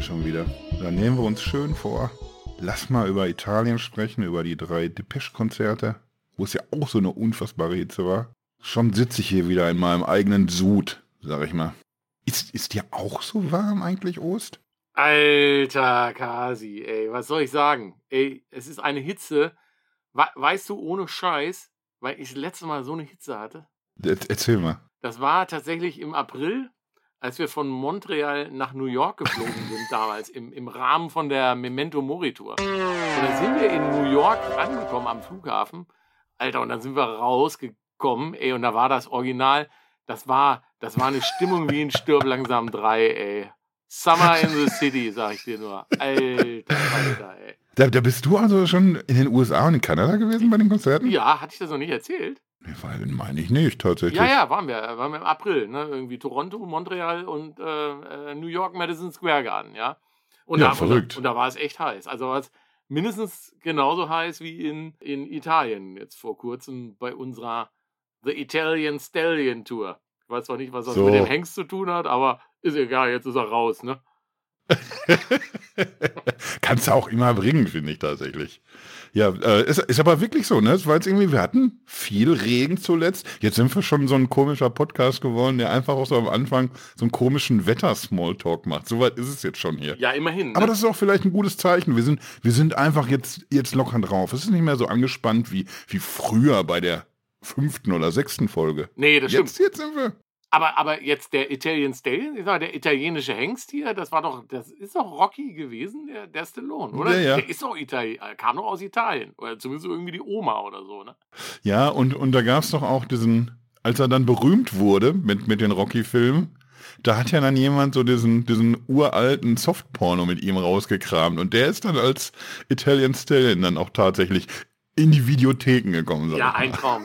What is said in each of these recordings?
hier schon wieder. Da nehmen wir uns schön vor. Lass mal über Italien sprechen, über die drei Depeche-Konzerte, wo es ja auch so eine unfassbare Hitze war. Schon sitze ich hier wieder in meinem eigenen Sud, sag ich mal. Ist, ist dir auch so warm eigentlich, Ost? Alter Kasi, ey, was soll ich sagen? Ey, es ist eine Hitze. weißt du, ohne Scheiß, weil ich das letzte Mal so eine Hitze hatte. Erzähl mal. Das war tatsächlich im April, als wir von Montreal nach New York geflogen sind, damals im, im Rahmen von der Memento Mori Tour. Und dann sind wir in New York angekommen am Flughafen. Alter, und dann sind wir rausgekommen, ey, und da war das Original. Das war, das war eine Stimmung wie in Stirb langsam 3, ey. Summer in the City, sag ich dir nur. Alter, Alter, ey. Da, da, bist du also schon in den USA und in Kanada gewesen bei den Konzerten? Ja, hatte ich das noch nicht erzählt? Nee, meine ich nicht, tatsächlich. Ja, ja, waren wir. Waren wir im April, ne? Irgendwie Toronto, Montreal und äh, äh New York, Madison Square Garden, ja. Und ja, da, verrückt. Und da, und da war es echt heiß. Also war es mindestens genauso heiß wie in, in Italien jetzt vor kurzem bei unserer The Italian Stallion Tour. Ich weiß zwar nicht, was das so. mit dem Hengst zu tun hat, aber ist egal, jetzt ist er raus, ne? Kannst du auch immer bringen, finde ich tatsächlich. Ja, äh, ist, ist aber wirklich so, ne? Es war jetzt irgendwie, wir hatten viel Regen zuletzt. Jetzt sind wir schon so ein komischer Podcast geworden, der einfach auch so am Anfang so einen komischen Wetter-Smalltalk macht. Soweit ist es jetzt schon hier. Ja, immerhin. Ne? Aber das ist auch vielleicht ein gutes Zeichen. Wir sind, wir sind einfach jetzt, jetzt locker drauf. Es ist nicht mehr so angespannt wie, wie früher bei der fünften oder sechsten Folge. Nee, das jetzt, stimmt. Jetzt sind wir. Aber, aber jetzt der Italian Stallion, ich sag, der italienische Hengst hier, das war doch, das ist doch Rocky gewesen, der, der Stallone, oder? Ja, ja. Der ist doch Italien, kam doch aus Italien. Oder zumindest irgendwie die Oma oder so, ne? Ja, und, und da gab es doch auch diesen, als er dann berühmt wurde mit, mit den Rocky-Filmen, da hat ja dann jemand so diesen, diesen uralten Softporno mit ihm rausgekramt und der ist dann als Italian Stallion dann auch tatsächlich in die Videotheken gekommen. Ja, ein Traum.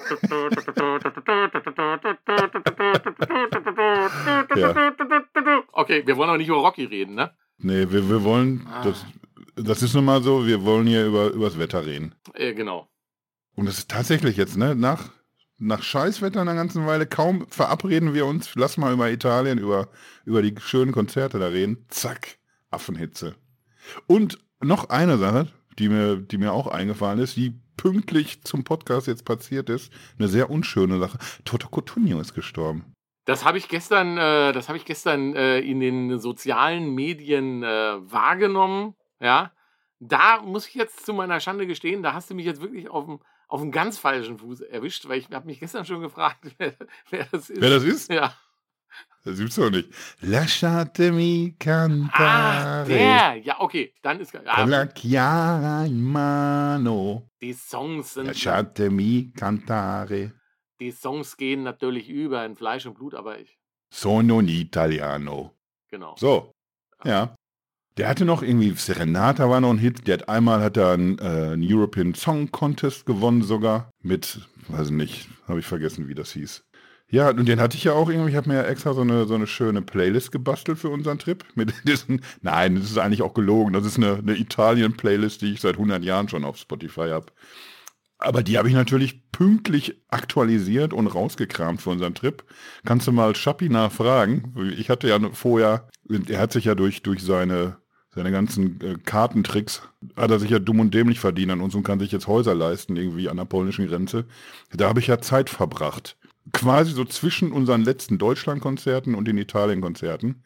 ja. Okay, wir wollen aber nicht über Rocky reden, ne? Nee, wir, wir wollen, ah. das, das ist nun mal so, wir wollen hier über, über das Wetter reden. Äh, genau. Und das ist tatsächlich jetzt, ne, nach, nach Scheißwetter einer ganzen Weile, kaum verabreden wir uns, lass mal über Italien, über, über die schönen Konzerte da reden, zack, Affenhitze. Und noch eine Sache, die mir, die mir auch eingefallen ist, die pünktlich zum Podcast jetzt passiert ist. Eine sehr unschöne Sache. Toto Cotugno ist gestorben. Das habe ich gestern, äh, das habe ich gestern äh, in den sozialen Medien äh, wahrgenommen. Ja, da muss ich jetzt zu meiner Schande gestehen, da hast du mich jetzt wirklich auf dem auf einem ganz falschen Fuß erwischt, weil ich habe mich gestern schon gefragt, wer, wer das ist. Wer das ist? Ja. Das gibt's doch nicht. Lasciatemi cantare. Ah, der. Ja, okay. Dann ist... Ah, la chiara in mano. Die Songs sind... Lasciatemi cantare. Die Songs gehen natürlich über in Fleisch und Blut, aber ich... Sono un italiano. Genau. So. Ja. Der hatte noch irgendwie, Serenata war noch ein Hit. Der hat einmal hat er einen, äh, einen European Song Contest gewonnen sogar. Mit, weiß nicht, habe ich vergessen, wie das hieß. Ja, und den hatte ich ja auch irgendwie, ich habe mir ja extra so eine, so eine schöne Playlist gebastelt für unseren Trip. Mit diesen, nein, das ist eigentlich auch gelogen. Das ist eine, eine Italien-Playlist, die ich seit 100 Jahren schon auf Spotify habe. Aber die habe ich natürlich pünktlich aktualisiert und rausgekramt für unseren Trip. Kannst du mal Schappi nachfragen? Ich hatte ja vorher, er hat sich ja durch, durch seine, seine ganzen äh, Kartentricks, hat er sich ja dumm und dämlich verdient an uns und kann sich jetzt Häuser leisten, irgendwie an der polnischen Grenze. Da habe ich ja Zeit verbracht quasi so zwischen unseren letzten Deutschlandkonzerten und den Italienkonzerten.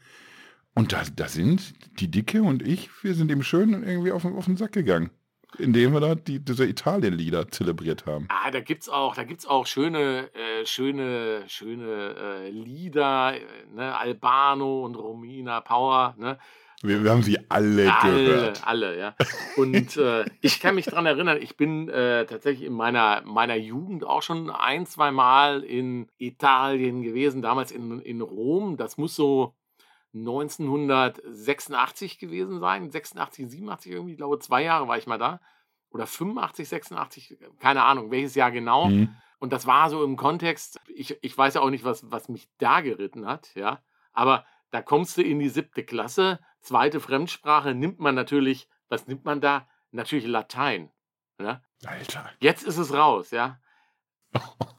Und da, da sind die Dicke und ich, wir sind ihm schön irgendwie auf, auf den Sack gegangen. Indem wir da die, diese Italien-Lieder zelebriert haben. Ah, da gibt's auch, da gibt's auch schöne, äh, schöne, schöne äh, Lieder, äh, ne? Albano und Romina Power, ne? Wir, wir, haben sie alle, alle gehört. Alle, ja. Und äh, ich kann mich daran erinnern, ich bin äh, tatsächlich in meiner, meiner Jugend auch schon ein, zwei Mal in Italien gewesen, damals in, in Rom. Das muss so 1986 gewesen sein, 86, 87 irgendwie, ich glaube, zwei Jahre war ich mal da. Oder 85, 86, keine Ahnung, welches Jahr genau. Mhm. Und das war so im Kontext, ich, ich weiß ja auch nicht, was, was mich da geritten hat, ja. Aber da kommst du in die siebte Klasse, zweite Fremdsprache nimmt man natürlich, was nimmt man da? Natürlich Latein. Ne? Alter. Jetzt ist es raus, ja.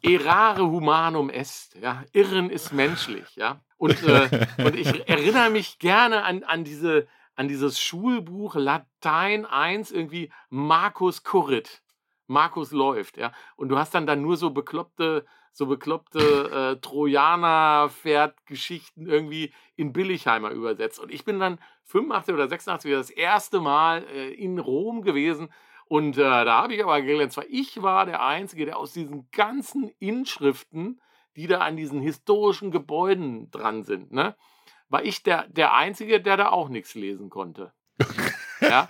Errare humanum est, ja. Irren ist menschlich, ja. Und, äh, und ich erinnere mich gerne an, an, diese, an dieses Schulbuch Latein 1, irgendwie Markus Kurrit. Markus läuft, ja. Und du hast dann dann nur so bekloppte, so bekloppte äh, Trojaner-Pferd-Geschichten irgendwie in Billigheimer übersetzt. Und ich bin dann 85 oder 86 das erste Mal äh, in Rom gewesen. Und äh, da habe ich aber gelernt, zwar ich war der Einzige, der aus diesen ganzen Inschriften, die da an diesen historischen Gebäuden dran sind, ne, war ich der, der Einzige, der da auch nichts lesen konnte. ja?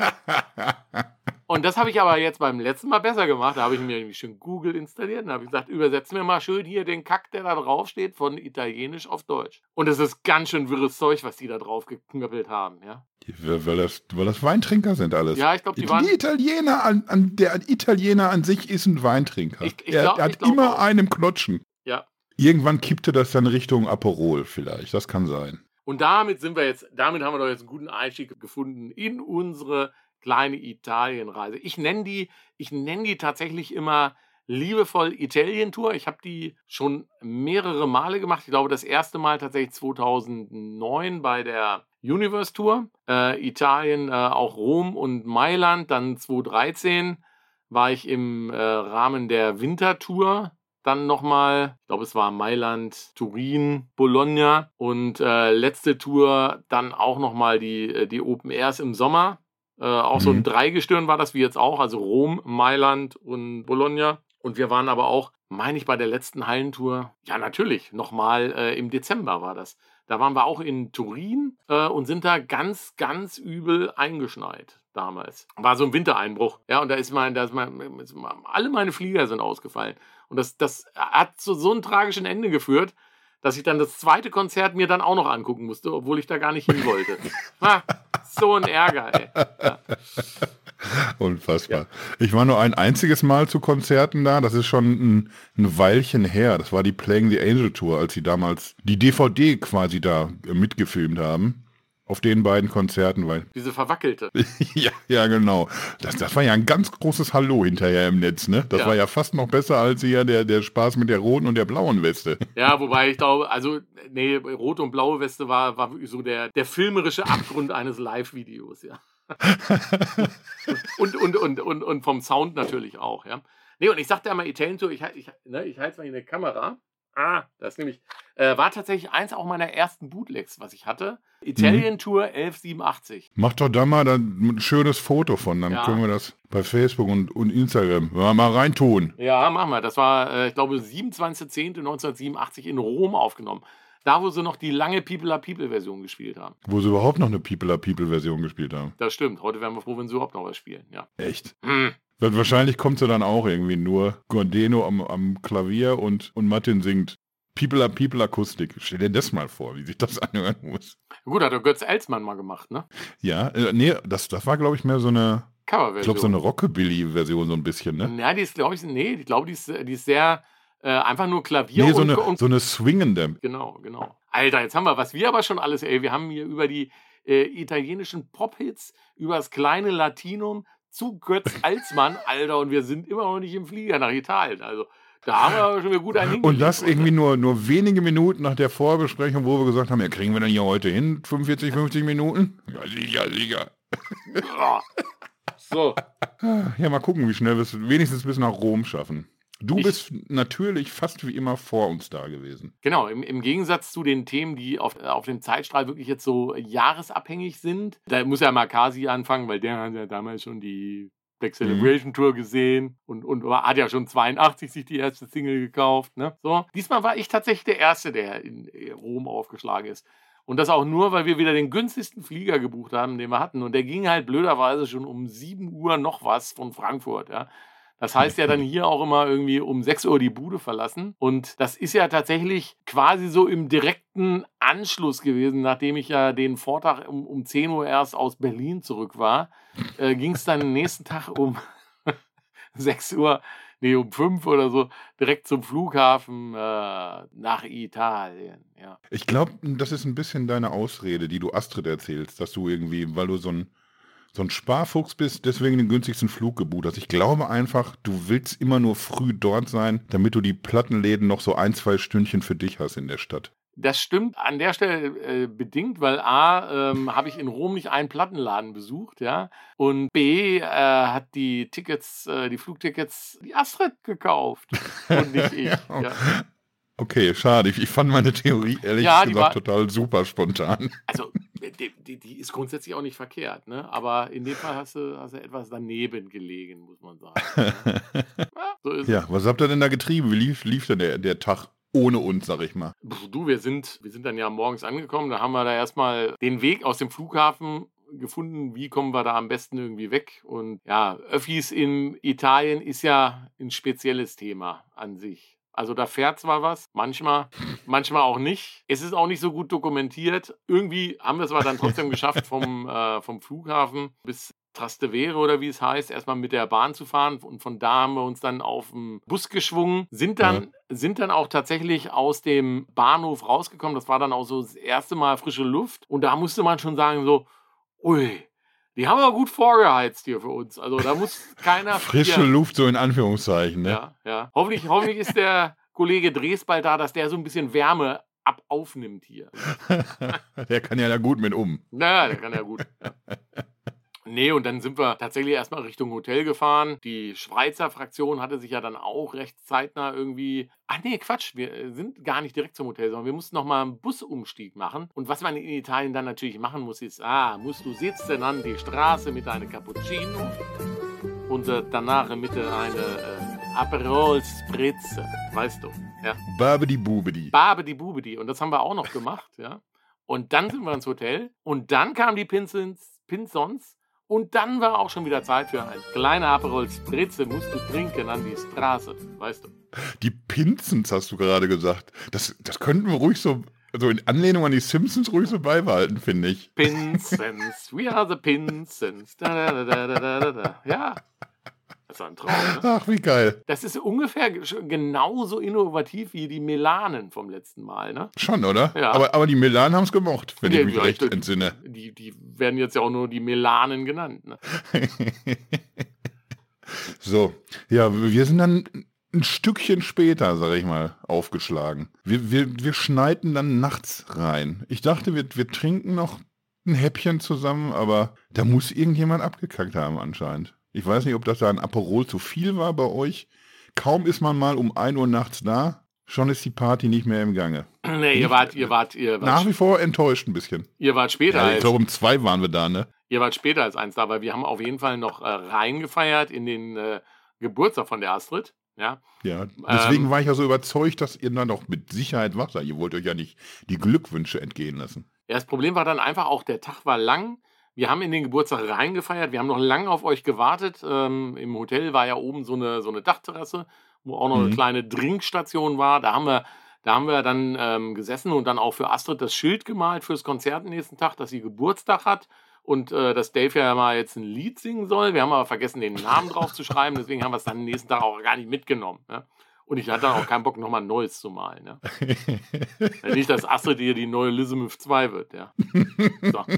Und das habe ich aber jetzt beim letzten Mal besser gemacht. Da habe ich mir irgendwie schön Google installiert und habe gesagt, übersetzt mir mal schön hier den Kack, der da drauf steht, von Italienisch auf Deutsch. Und es ist ganz schön wirres Zeug, was die da drauf geknüppelt haben, ja. Weil das, weil das Weintrinker sind alles. Ja, ich glaube, die, waren. Die Italiener an, an, der Italiener an sich ist ein Weintrinker. Ich- ich er, glaub- er ich hat immer auch. einen im Knotschen. Ja. Irgendwann kippte das dann Richtung Aperol vielleicht. Das kann sein. Und damit sind wir jetzt, damit haben wir doch jetzt einen guten Einstieg gefunden in unsere kleine Italienreise. Ich nenne die, ich nenne die tatsächlich immer liebevoll Italien-Tour. Ich habe die schon mehrere Male gemacht. Ich glaube, das erste Mal tatsächlich 2009 bei der Universe Tour. Äh, Italien, äh, auch Rom und Mailand. Dann 2013 war ich im äh, Rahmen der Wintertour dann nochmal, ich glaube, es war Mailand, Turin, Bologna und äh, letzte Tour dann auch nochmal die, äh, die Open Airs im Sommer. Äh, auch so ein Mhm. Dreigestirn war das wie jetzt auch, also Rom, Mailand und Bologna. Und wir waren aber auch, meine ich, bei der letzten Hallentour, ja natürlich, nochmal äh, im Dezember war das. Da waren wir auch in Turin äh, und sind da ganz, ganz übel eingeschneit damals. War so ein Wintereinbruch. Ja, und da ist mein, da ist mein, ist mein alle meine Flieger sind ausgefallen. Und das, das hat zu so einem tragischen Ende geführt, dass ich dann das zweite Konzert mir dann auch noch angucken musste, obwohl ich da gar nicht hin wollte. so ein Ärger, ey. Unfassbar. Ich war nur ein einziges Mal zu Konzerten da. Das ist schon ein, ein Weilchen her. Das war die Playing the Angel Tour, als sie damals die DVD quasi da mitgefilmt haben. Auf den beiden Konzerten, weil. Diese verwackelte. ja, ja, genau. Das, das war ja ein ganz großes Hallo hinterher im Netz, ne? Das Ja. war ja fast noch besser als hier der, der Spaß mit der roten und der blauen Weste. Ja, wobei ich glaube, also, nee, rote und blaue Weste war, war so der, der filmerische Abgrund eines Live-Videos, ja. und, und, und, und, und vom Sound natürlich auch, ja. Nee, und ich sagte ja mal, Italian Tour, ich, ich, ne, ich halte mal hier eine Kamera. Ah, das nämlich, äh, war tatsächlich eins auch meiner ersten Bootlegs, was ich hatte. Italian Tour 1187. Mach doch da mal dann ein schönes Foto von, dann Ja. können wir das bei Facebook und, und Instagram mal, mal reintun. Ja, machen wir. Das war, äh, ich glaube, 27.10.1987 in Rom aufgenommen. Da, wo sie noch die lange People are People-Version gespielt haben. Wo sie überhaupt noch eine People are People Version gespielt haben. Das stimmt. Heute wären wir froh, wenn sie überhaupt noch was spielen. Ja. Echt. Hm. Weil Wahrscheinlich kommt sie dann auch irgendwie nur Gordeno am, am Klavier und, und Martin singt People are People Akustik. Stell dir das mal vor, wie sich das anhören muss. Gut, hat der Götz Elsmann mal gemacht, ne? Ja, äh, nee, das, das war glaube ich mehr so eine, ich glaube so eine Rockabilly-Version so ein bisschen, ne? Ja, die ist, glaube ich, nee, ich glaube, die ist, die ist sehr äh, einfach nur Klavier Nee, so und, eine, und so eine swingende. Genau, genau. Alter, jetzt haben wir, was wir aber schon alles, ey, wir haben hier über die äh, italienischen Pop-Hits, über das kleine Latinum zu Götz Alsmann, Alter, und wir sind immer noch nicht im Flieger nach Italien. Also, da haben wir schon wieder gut einen Und das irgendwie nur, nur wenige Minuten nach der Vorbesprechung, wo wir gesagt haben, ja, kriegen wir denn hier heute hin? 45, 50 Minuten? Ja, sicher, sicher. So, Ja, mal gucken, wie schnell wir es wenigstens bis nach Rom schaffen. Du Ich- bist natürlich fast wie immer vor uns da gewesen. genau, im, im Gegensatz zu den Themen, die auf, äh, auf dem Zeitstrahl wirklich jetzt so jahresabhängig sind, da muss ja Makasi anfangen, weil der hat ja damals schon die Black Celebration Tour gesehen und, und hat ja schon 82 sich die erste Single gekauft. Ne? So. Diesmal war ich tatsächlich der Erste, der in äh, Rom aufgeschlagen ist. Und das auch nur, weil wir wieder den günstigsten Flieger gebucht haben, den wir hatten. Und der ging halt blöderweise schon um 7 Uhr noch was von Frankfurt. Ja? Das heißt ja dann hier auch immer irgendwie um 6 Uhr die Bude verlassen. Und das ist ja tatsächlich quasi so im direkten Anschluss gewesen, nachdem ich ja den Vortag um, um 10 Uhr erst aus Berlin zurück war, äh, ging es dann am nächsten Tag um 6 Uhr, nee, um 5 oder so, direkt zum Flughafen äh, nach Italien. Ja. Ich glaube, das ist ein bisschen deine Ausrede, die du Astrid erzählst, dass du irgendwie, weil du so ein, so ein Sparfuchs bist, deswegen den günstigsten Flug gebucht hast. Ich glaube einfach, du willst immer nur früh dort sein, damit du die Plattenläden noch so ein, zwei Stündchen für dich hast in der Stadt. Das stimmt an der Stelle äh, bedingt, weil A, ähm, habe ich in Rom nicht einen Plattenladen besucht, ja. Und B, äh, hat die Tickets, äh, die Flugtickets, die Astrid gekauft und nicht ich. ja. Ja. Okay, schade. Ich, ich, fand meine Theorie ehrlich ja, gesagt war, total super spontan. Also, die, die, die, ist grundsätzlich auch nicht verkehrt, ne? Aber in dem Fall hast du, hast du etwas daneben gelegen, muss man sagen. ja, so ja was habt ihr denn da getrieben? Wie lief, lief denn der, der Tag? ohne uns, sag ich mal. Du, wir sind, wir sind dann ja morgens angekommen, da haben wir da erstmal den Weg aus dem Flughafen gefunden, wie kommen wir da am besten irgendwie weg. Und ja, Öffis in Italien ist ja ein spezielles Thema an sich. Also da fährt zwar was, manchmal, manchmal auch nicht. Es ist auch nicht so gut dokumentiert. Irgendwie haben wir es aber dann trotzdem geschafft, vom, äh, vom Flughafen bis Trastevere oder wie es heißt, erstmal mit der Bahn zu fahren. Und von da haben wir uns dann auf den Bus geschwungen, sind dann, ja. sind dann auch tatsächlich aus dem Bahnhof rausgekommen. Das war dann auch so das erste Mal frische Luft. Und da musste man schon sagen, so, ui, die haben wir gut vorgeheizt hier für uns. Also da muss keiner. Frische hier, Luft, so in Anführungszeichen, ne? Ja, ja. Hoffentlich, hoffentlich ist der Kollege Dres bald da, dass der so ein bisschen Wärme ab aufnimmt hier. der kann ja da gut mit um. Naja, der kann ja gut. Ja. Nee, und dann sind wir tatsächlich erstmal Richtung Hotel gefahren. Die Schweizer Fraktion hatte sich ja dann auch recht zeitnah irgendwie. Ach nee, Quatsch, wir äh, sind gar nicht direkt zum Hotel, sondern wir mussten nochmal einen Busumstieg machen. Und was man in Italien dann natürlich machen muss, ist, ah, musst du sitzen an die Straße mit einem Cappuccino und äh, danach mit einer äh, Aperol Spritze, weißt du. Ja. Babedi Bubedi. Babedi Bubedi. Und das haben wir auch noch gemacht, ja. Und dann sind wir ins Hotel und dann kamen die Pinsons, Pinsons und dann war auch schon wieder Zeit für ein kleiner Aperol Spritze, musst du trinken an die Straße, weißt du. Die Pinzens hast du gerade gesagt. Das, das könnten wir ruhig so, also in Anlehnung an die Simpsons ruhig so beibehalten, finde ich. Pinsens, we are the Pinsens. Da, da, da, da, da, da. Ja, das ist ein Traum. Ne? Ach, wie geil. Das ist ungefähr genauso innovativ wie die Melanen vom letzten Mal, ne? Schon, oder? Ja. Aber, aber die Melanen haben es gemocht, wenn ja, ich mich ja, recht entsinne. Die, die werden jetzt ja auch nur die Melanen genannt. Ne? so, ja, wir sind dann ein Stückchen später, sag ich mal, aufgeschlagen. Wir, wir, wir schneiden dann nachts rein. Ich dachte, wir, wir trinken noch ein Häppchen zusammen, aber da muss irgendjemand abgekackt haben anscheinend. Ich weiß nicht, ob das da ein Aperol zu viel war bei euch. Kaum ist man mal um 1 Uhr nachts da, schon ist die Party nicht mehr im Gange. Nee, ihr wart, ihr wart, ihr wart. Nach wie vor enttäuscht ein bisschen. Ihr wart später ja, Ich glaube, um zwei waren wir da, ne? Ihr wart später als eins da, weil wir haben auf jeden Fall noch äh, reingefeiert in den äh, Geburtstag von der Astrid. Ja, ja deswegen ähm, war ich ja so überzeugt, dass ihr dann doch mit Sicherheit wach seid. Ihr wollt euch ja nicht die Glückwünsche entgehen lassen. Ja, das Problem war dann einfach auch, der Tag war lang. Wir haben in den Geburtstag reingefeiert. Wir haben noch lange auf euch gewartet. Ähm, Im Hotel war ja oben so eine, so eine Dachterrasse, wo auch noch mhm. eine kleine Drinkstation war. Da haben wir, da haben wir dann ähm, gesessen und dann auch für Astrid das Schild gemalt fürs Konzert nächsten Tag, dass sie Geburtstag hat und äh, dass Dave ja mal jetzt ein Lied singen soll. Wir haben aber vergessen, den Namen drauf zu schreiben, deswegen haben wir es dann nächsten Tag auch gar nicht mitgenommen. Ja? Und ich hatte auch keinen Bock, nochmal ein neues zu malen. Ja? nicht, dass Astrid hier die neue Elizabeth 2 wird. Ja. So.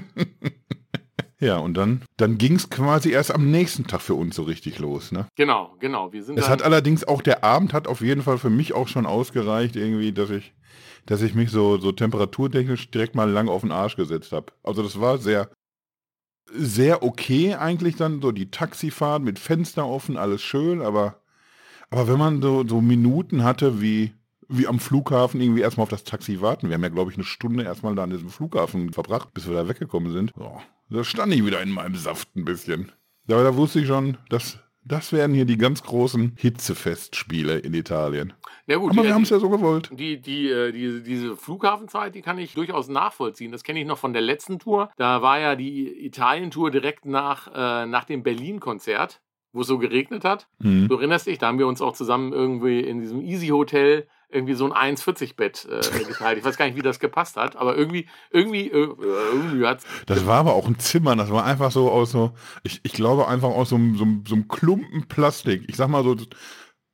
Ja, und dann, dann ging es quasi erst am nächsten Tag für uns so richtig los, ne? Genau, genau. Wir sind es hat allerdings auch, der Abend hat auf jeden Fall für mich auch schon ausgereicht, irgendwie, dass ich, dass ich mich so, so temperaturtechnisch direkt mal lang auf den Arsch gesetzt habe. Also das war sehr, sehr okay eigentlich dann, so die Taxifahrt mit Fenster offen, alles schön, aber, aber wenn man so, so Minuten hatte wie, wie am Flughafen irgendwie erstmal auf das Taxi warten. Wir haben ja, glaube ich, eine Stunde erstmal da an diesem Flughafen verbracht, bis wir da weggekommen sind. Oh, da stand ich wieder in meinem Saft ein bisschen. Aber da wusste ich schon, dass das werden hier die ganz großen Hitzefestspiele in Italien. Ja gut, Aber wir haben es ja so gewollt. Die, die, äh, die, diese Flughafenzeit, die kann ich durchaus nachvollziehen. Das kenne ich noch von der letzten Tour. Da war ja die Italien-Tour direkt nach, äh, nach dem Berlin-Konzert, wo es so geregnet hat. Mhm. Du erinnerst dich, da haben wir uns auch zusammen irgendwie in diesem Easy Hotel irgendwie so ein 1,40-Bett äh, geteilt. Ich weiß gar nicht, wie das gepasst hat, aber irgendwie, irgendwie, äh, irgendwie hat's. Das war aber auch ein Zimmer, das war einfach so aus so, ich, ich glaube einfach aus so, so, so einem Klumpen Plastik. Ich sag mal so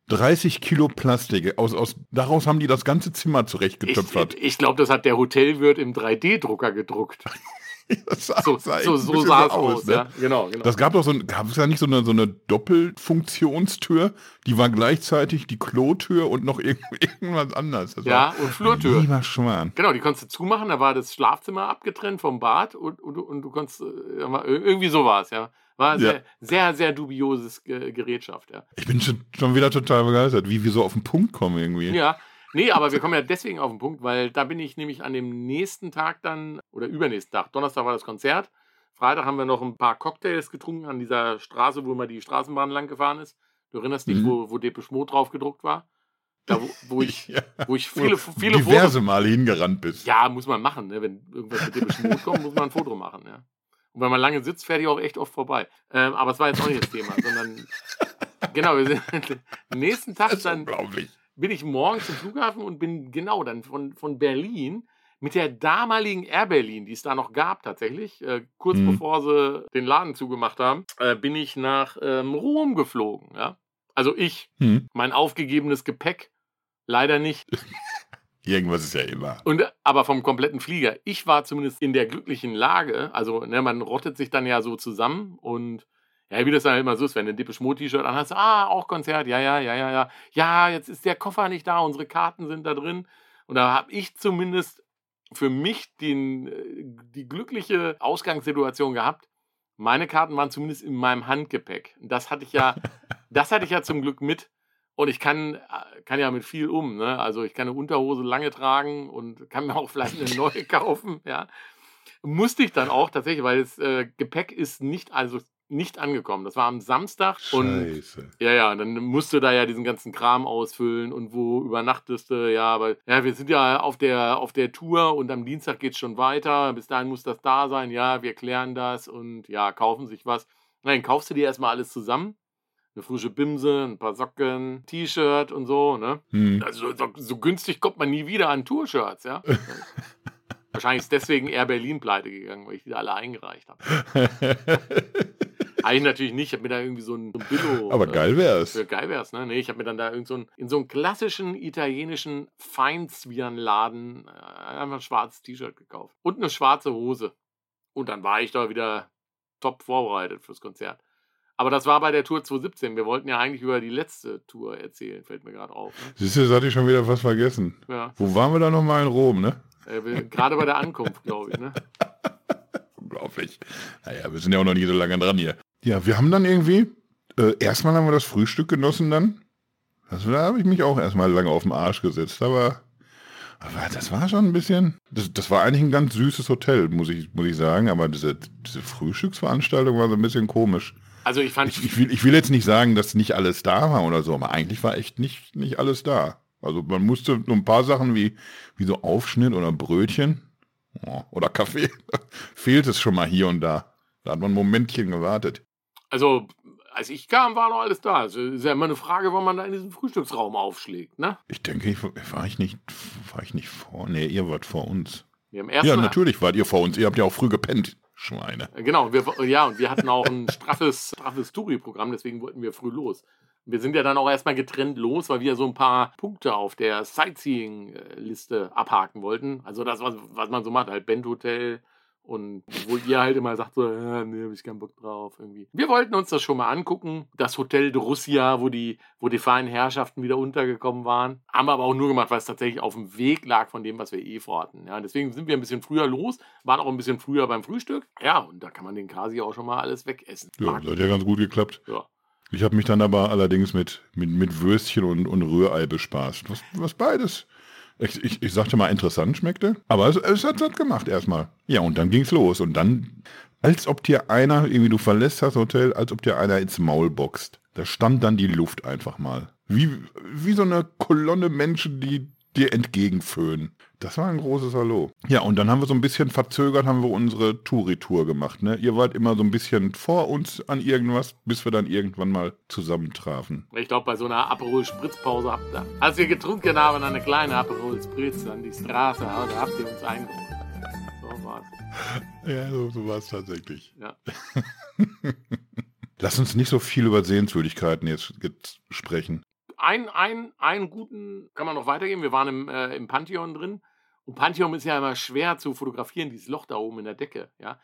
30 Kilo Plastik. Aus, aus, daraus haben die das ganze Zimmer zurechtgetöpfert. Ich, ich glaube, das hat der Hotelwirt im 3D-Drucker gedruckt. Sah, So, sah so, so sah es aus, ne? ja. Genau, genau. Das gab doch so ein, gab es da nicht so eine, so eine Doppelfunktionstür? Die war gleichzeitig die Klotür und noch irgend, irgendwas anderes. Das ja, und Flurtür. Lieber Schwan. Genau, die konntest du zumachen, da war das Schlafzimmer abgetrennt vom Bad und, und, und du konntest, äh, irgendwie so war es, ja. War Ja. sehr, sehr, sehr dubioses Ge Gerätschaft, ja. Ich bin schon, schon wieder total begeistert, wie wir so auf den Punkt kommen irgendwie. Ja, nee, aber wir kommen ja deswegen auf den Punkt, weil da bin ich nämlich an dem nächsten Tag dann, oder übernächsten Tag, Donnerstag war das Konzert, Freitag haben wir noch ein paar Cocktails getrunken an dieser Straße, wo immer die Straßenbahn lang gefahren ist. Du erinnerst dich, Mhm. wo, wo Depeche Mode drauf gedruckt war? Da, wo, wo ich, Ja. wo ich viele, viele Fotos diverse Male hingerannt bist. Ja, muss man machen. Ne? Wenn irgendwas mit dem Schmut kommt, muss man ein Foto machen. Ja. Und wenn man lange sitzt, fährt die auch echt oft vorbei. Ähm, aber es war jetzt auch nicht das Thema, sondern genau, wir sind am nächsten Tag Das ist dann unglaublich. Bin ich morgens zum Flughafen und bin genau dann von, von Berlin mit der damaligen Air Berlin, die es da noch gab tatsächlich, äh, kurz Mhm. bevor sie den Laden zugemacht haben, äh, bin ich nach ähm, Rom geflogen. Ja? Also ich, Hm. mein aufgegebenes Gepäck, leider nicht. Irgendwas ist ja immer. Und, aber vom kompletten Flieger. Ich war zumindest in der glücklichen Lage, also ne, man rottet sich dann ja so zusammen und ja, wie das dann halt immer so ist, wenn du ein Depeche Mode T-Shirt anhast, ah, auch Konzert, ja, ja, ja, ja, ja. Ja, jetzt ist der Koffer nicht da, unsere Karten sind da drin. Und da habe ich zumindest für mich den, äh, die glückliche Ausgangssituation gehabt. Meine Karten waren zumindest in meinem Handgepäck. Das hatte ich ja, das hatte ich ja zum Glück mit. Und ich kann, äh, kann ja mit viel um. Ne? Also ich kann eine Unterhose lange tragen und kann mir auch vielleicht eine neue kaufen. Ja. Musste ich dann auch tatsächlich, weil das äh, Gepäck ist nicht, also nicht angekommen. Das war am Samstag und Scheiße. ja, ja, dann musst du da ja diesen ganzen Kram ausfüllen und wo übernachtest du, ja, aber ja, wir sind ja auf der, auf der Tour und am Dienstag geht's schon weiter. Bis dahin muss das da sein, ja, wir klären das und ja, kaufen sich was. Dann kaufst du dir erstmal alles zusammen. Eine frische Bimse, ein paar Socken, T-Shirt und so, ne? Hm. Also so, so günstig kommt man nie wieder an Tour-Shirts, ja. Wahrscheinlich ist deswegen Air Berlin pleite gegangen, weil ich die alle eingereicht habe. Eigentlich natürlich nicht, ich habe mir da irgendwie so ein, so ein Billo. Aber äh, geil wär's. für geil wär's, ne? Nee, ich habe mir dann da irgend so ein, in so einem klassischen italienischen Feinzwirenladen äh, einfach ein schwarzes T-Shirt gekauft. Und eine schwarze Hose. Und dann war ich da wieder top vorbereitet fürs Konzert. Aber das war bei der Tour 2017. Wir wollten ja eigentlich über die letzte Tour erzählen, fällt mir gerade auf. Ne? Siehst du, das hatte ich schon wieder was vergessen. Ja, Wo waren wir da nochmal in Rom, ne? Gerade bei der Ankunft, glaube ich. Ne? Unglaublich. Naja, wir sind ja auch noch nicht so lange dran hier. Ja, wir haben dann irgendwie, äh, erstmal haben wir das Frühstück genossen dann. Also da habe ich mich auch erstmal lange auf den Arsch gesetzt, aber, aber das war schon ein bisschen, das, das war eigentlich ein ganz süßes Hotel, muss ich, muss ich sagen, aber diese, diese Frühstücksveranstaltung war so ein bisschen komisch. Also ich fand, Ich, ich, will, ich will jetzt nicht sagen, dass nicht alles da war oder so, aber eigentlich war echt nicht, nicht alles da. Also man musste nur ein paar Sachen wie, wie so Aufschnitt oder Brötchen oder Kaffee, fehlt es schon mal hier und da. Da hat man ein Momentchen gewartet. also als ich kam, war noch alles da. Also ist ja immer eine Frage, wann man da in diesem Frühstücksraum aufschlägt. Ne? Ich denke, ich, war ich nicht, war ich nicht vor, nee, ihr wart vor uns. Wir haben erst Ja, natürlich wart ihr vor uns. Ihr habt ja auch früh gepennt, Schweine. Genau, wir, ja, und wir hatten auch ein straffes, straffes Touri-Programm, deswegen wollten wir früh los. Wir sind ja dann auch erstmal getrennt los, weil wir so ein paar Punkte auf der Sightseeing-Liste abhaken wollten. Also das, was, was man so macht, halt Band-Hotel und wo ihr halt immer sagt, so, äh, nee, hab ich keinen Bock drauf irgendwie. Wir wollten uns das schon mal angucken, das Hotel de Russia, wo die, wo die feinen Herrschaften wieder untergekommen waren. Haben wir aber auch nur gemacht, weil es tatsächlich auf dem Weg lag von dem, was wir eh vorhatten. Ja, deswegen sind wir ein bisschen früher los, waren auch ein bisschen früher beim Frühstück. Ja, und da kann man den Kasi auch schon mal alles wegessen. Ja, das hat ja ganz gut geklappt. Ja. Ich habe mich dann aber allerdings mit, mit, mit Würstchen und, und Rührei bespaßt. Was, was beides. Ich, ich, ich sagte mal, interessant schmeckte. Aber es, es hat das gemacht erstmal. Ja, und dann ging's los. Und dann, als ob dir einer, irgendwie du verlässt das Hotel, als ob dir einer ins Maul boxt. Da stand dann die Luft einfach mal. Wie, wie so eine Kolonne Menschen, die dir entgegenföhnen. Das war ein großes Hallo. Ja, und dann haben wir so ein bisschen verzögert, haben wir unsere Touri-Tour gemacht. Ne? Ihr wart immer so ein bisschen vor uns an irgendwas, bis wir dann irgendwann mal zusammentrafen. Ich glaube, bei so einer Aperol-Spritzpause habt ihr, als wir getrunken haben, eine kleine Aperol-Spritz an die Straße, da habt ihr uns eingeholt. So war's. Ja, so, so war es tatsächlich. Ja. Lass uns nicht so viel über Sehenswürdigkeiten jetzt, jetzt sprechen. Ein, ein, einen guten kann man noch weitergeben. Wir waren im, äh, im Pantheon drin. Und Pantheon ist ja immer schwer zu fotografieren, dieses Loch da oben in der Decke. Ja?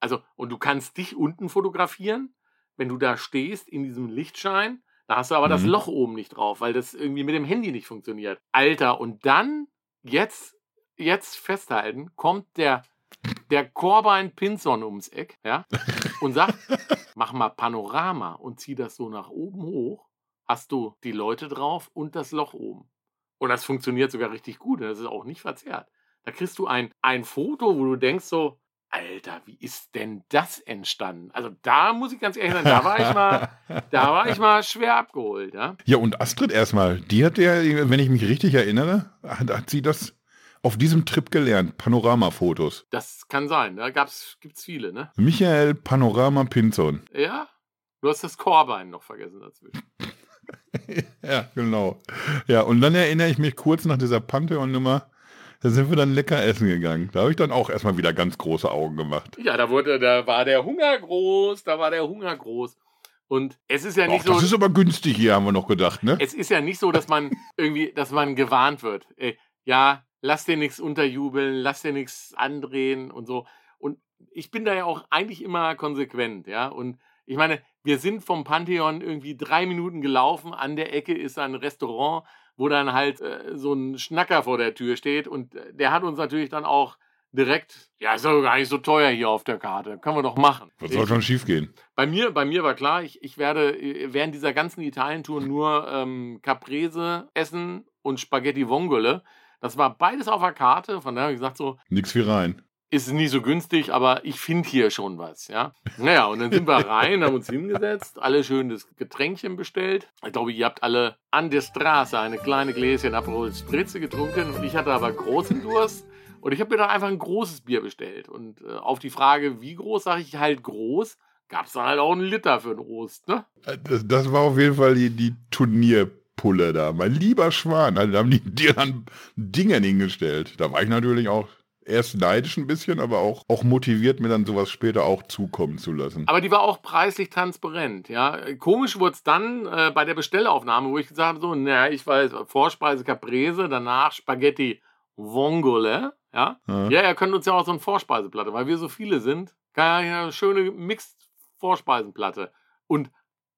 Also, und du kannst dich unten fotografieren, wenn du da stehst in diesem Lichtschein. Da hast du aber das Mhm. Loch oben nicht drauf, weil das irgendwie mit dem Handy nicht funktioniert. Alter, und dann, jetzt, jetzt festhalten, kommt der, der Corbijn Pinson ums Eck, ja, und sagt, mach mal Panorama und zieh das so nach oben hoch. Hast du die Leute drauf und das Loch oben. Und das funktioniert sogar richtig gut. Das ist auch nicht verzerrt. Da kriegst du ein, ein Foto, wo du denkst so, Alter, wie ist denn das entstanden? Also da muss ich ganz ehrlich sagen, da war ich mal, da war ich mal schwer abgeholt, ja. Ja, und Astrid erstmal, die hat ja, wenn ich mich richtig erinnere, hat, hat sie das auf diesem Trip gelernt, Panoramafotos. Das kann sein. Da gab's, gibt's viele, ne? Michael Panorama Pinzon. Ja. Du hast das Chorbein noch vergessen dazwischen. ja, genau. Ja, und dann erinnere ich mich kurz nach dieser Pantheon-Nummer, da sind wir dann lecker essen gegangen. Da habe ich dann auch erstmal wieder ganz große Augen gemacht. Ja, da wurde, da war der Hunger groß, da war der Hunger groß. Und es ist ja nicht so. das ist aber günstig hier, haben wir noch gedacht, ne? es ist ja nicht so, dass man irgendwie, dass man gewarnt wird. Ey, ja, lass dir nichts unterjubeln, lass dir nichts andrehen und so. Und ich bin da ja auch eigentlich immer konsequent, ja. Und ich meine, wir sind vom Pantheon irgendwie drei Minuten gelaufen. An der Ecke ist ein Restaurant, wo dann halt äh, so ein Schnacker vor der Tür steht. Und äh, der hat uns natürlich dann auch direkt, ja, ist doch gar nicht so teuer hier auf der Karte. Können wir doch machen. Was soll schon schief gehen? Bei mir, bei mir war klar, ich, ich werde äh, während dieser ganzen Italien-Tour nur ähm, Caprese essen und Spaghetti Vongole. Das war beides auf der Karte, von daher habe ich gesagt, so, Nix wie rein. Ist nicht so günstig, aber ich finde hier schon was, ja. Naja, und dann sind wir rein, haben uns hingesetzt, alle schön das Getränkchen bestellt. Ich glaube, ihr habt alle an der Straße eine kleine Gläschen Aperol Spritze getrunken und ich hatte aber großen Durst. Und ich habe mir dann einfach ein großes Bier bestellt. Und äh, auf die Frage, wie groß, sage ich halt groß, gab es dann halt auch einen Liter für den Rost, ne? Das, das war auf jeden Fall die, die Turnierpulle da. Mein lieber Schwan. Also, da haben die dir dann Dinge hingestellt. Da war ich natürlich auch erst neidisch ein bisschen, aber auch, auch motiviert, mir dann sowas später auch zukommen zu lassen. Aber die war auch preislich transparent, ja. Komisch wurde es dann äh, bei der Bestellaufnahme, wo ich gesagt habe, so, naja, ich weiß, Vorspeise Caprese, danach Spaghetti Vongole, ja. Ja. Ja, ihr könnt uns ja auch so eine Vorspeiseplatte, weil wir so viele sind, kann ja eine schöne Mixed Vorspeisenplatte. Und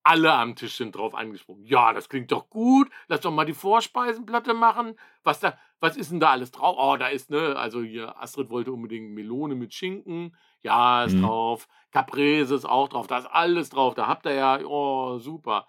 alle am Tisch sind drauf angesprungen. Ja, das klingt doch gut. Lass doch mal die Vorspeisenplatte machen. Was da, was ist denn da alles drauf? Oh, da ist, ne, also hier, Astrid wollte unbedingt Melone mit Schinken. Ja, ist Mhm. drauf. Caprese ist auch drauf. Da ist alles drauf. Da habt ihr ja, oh, super.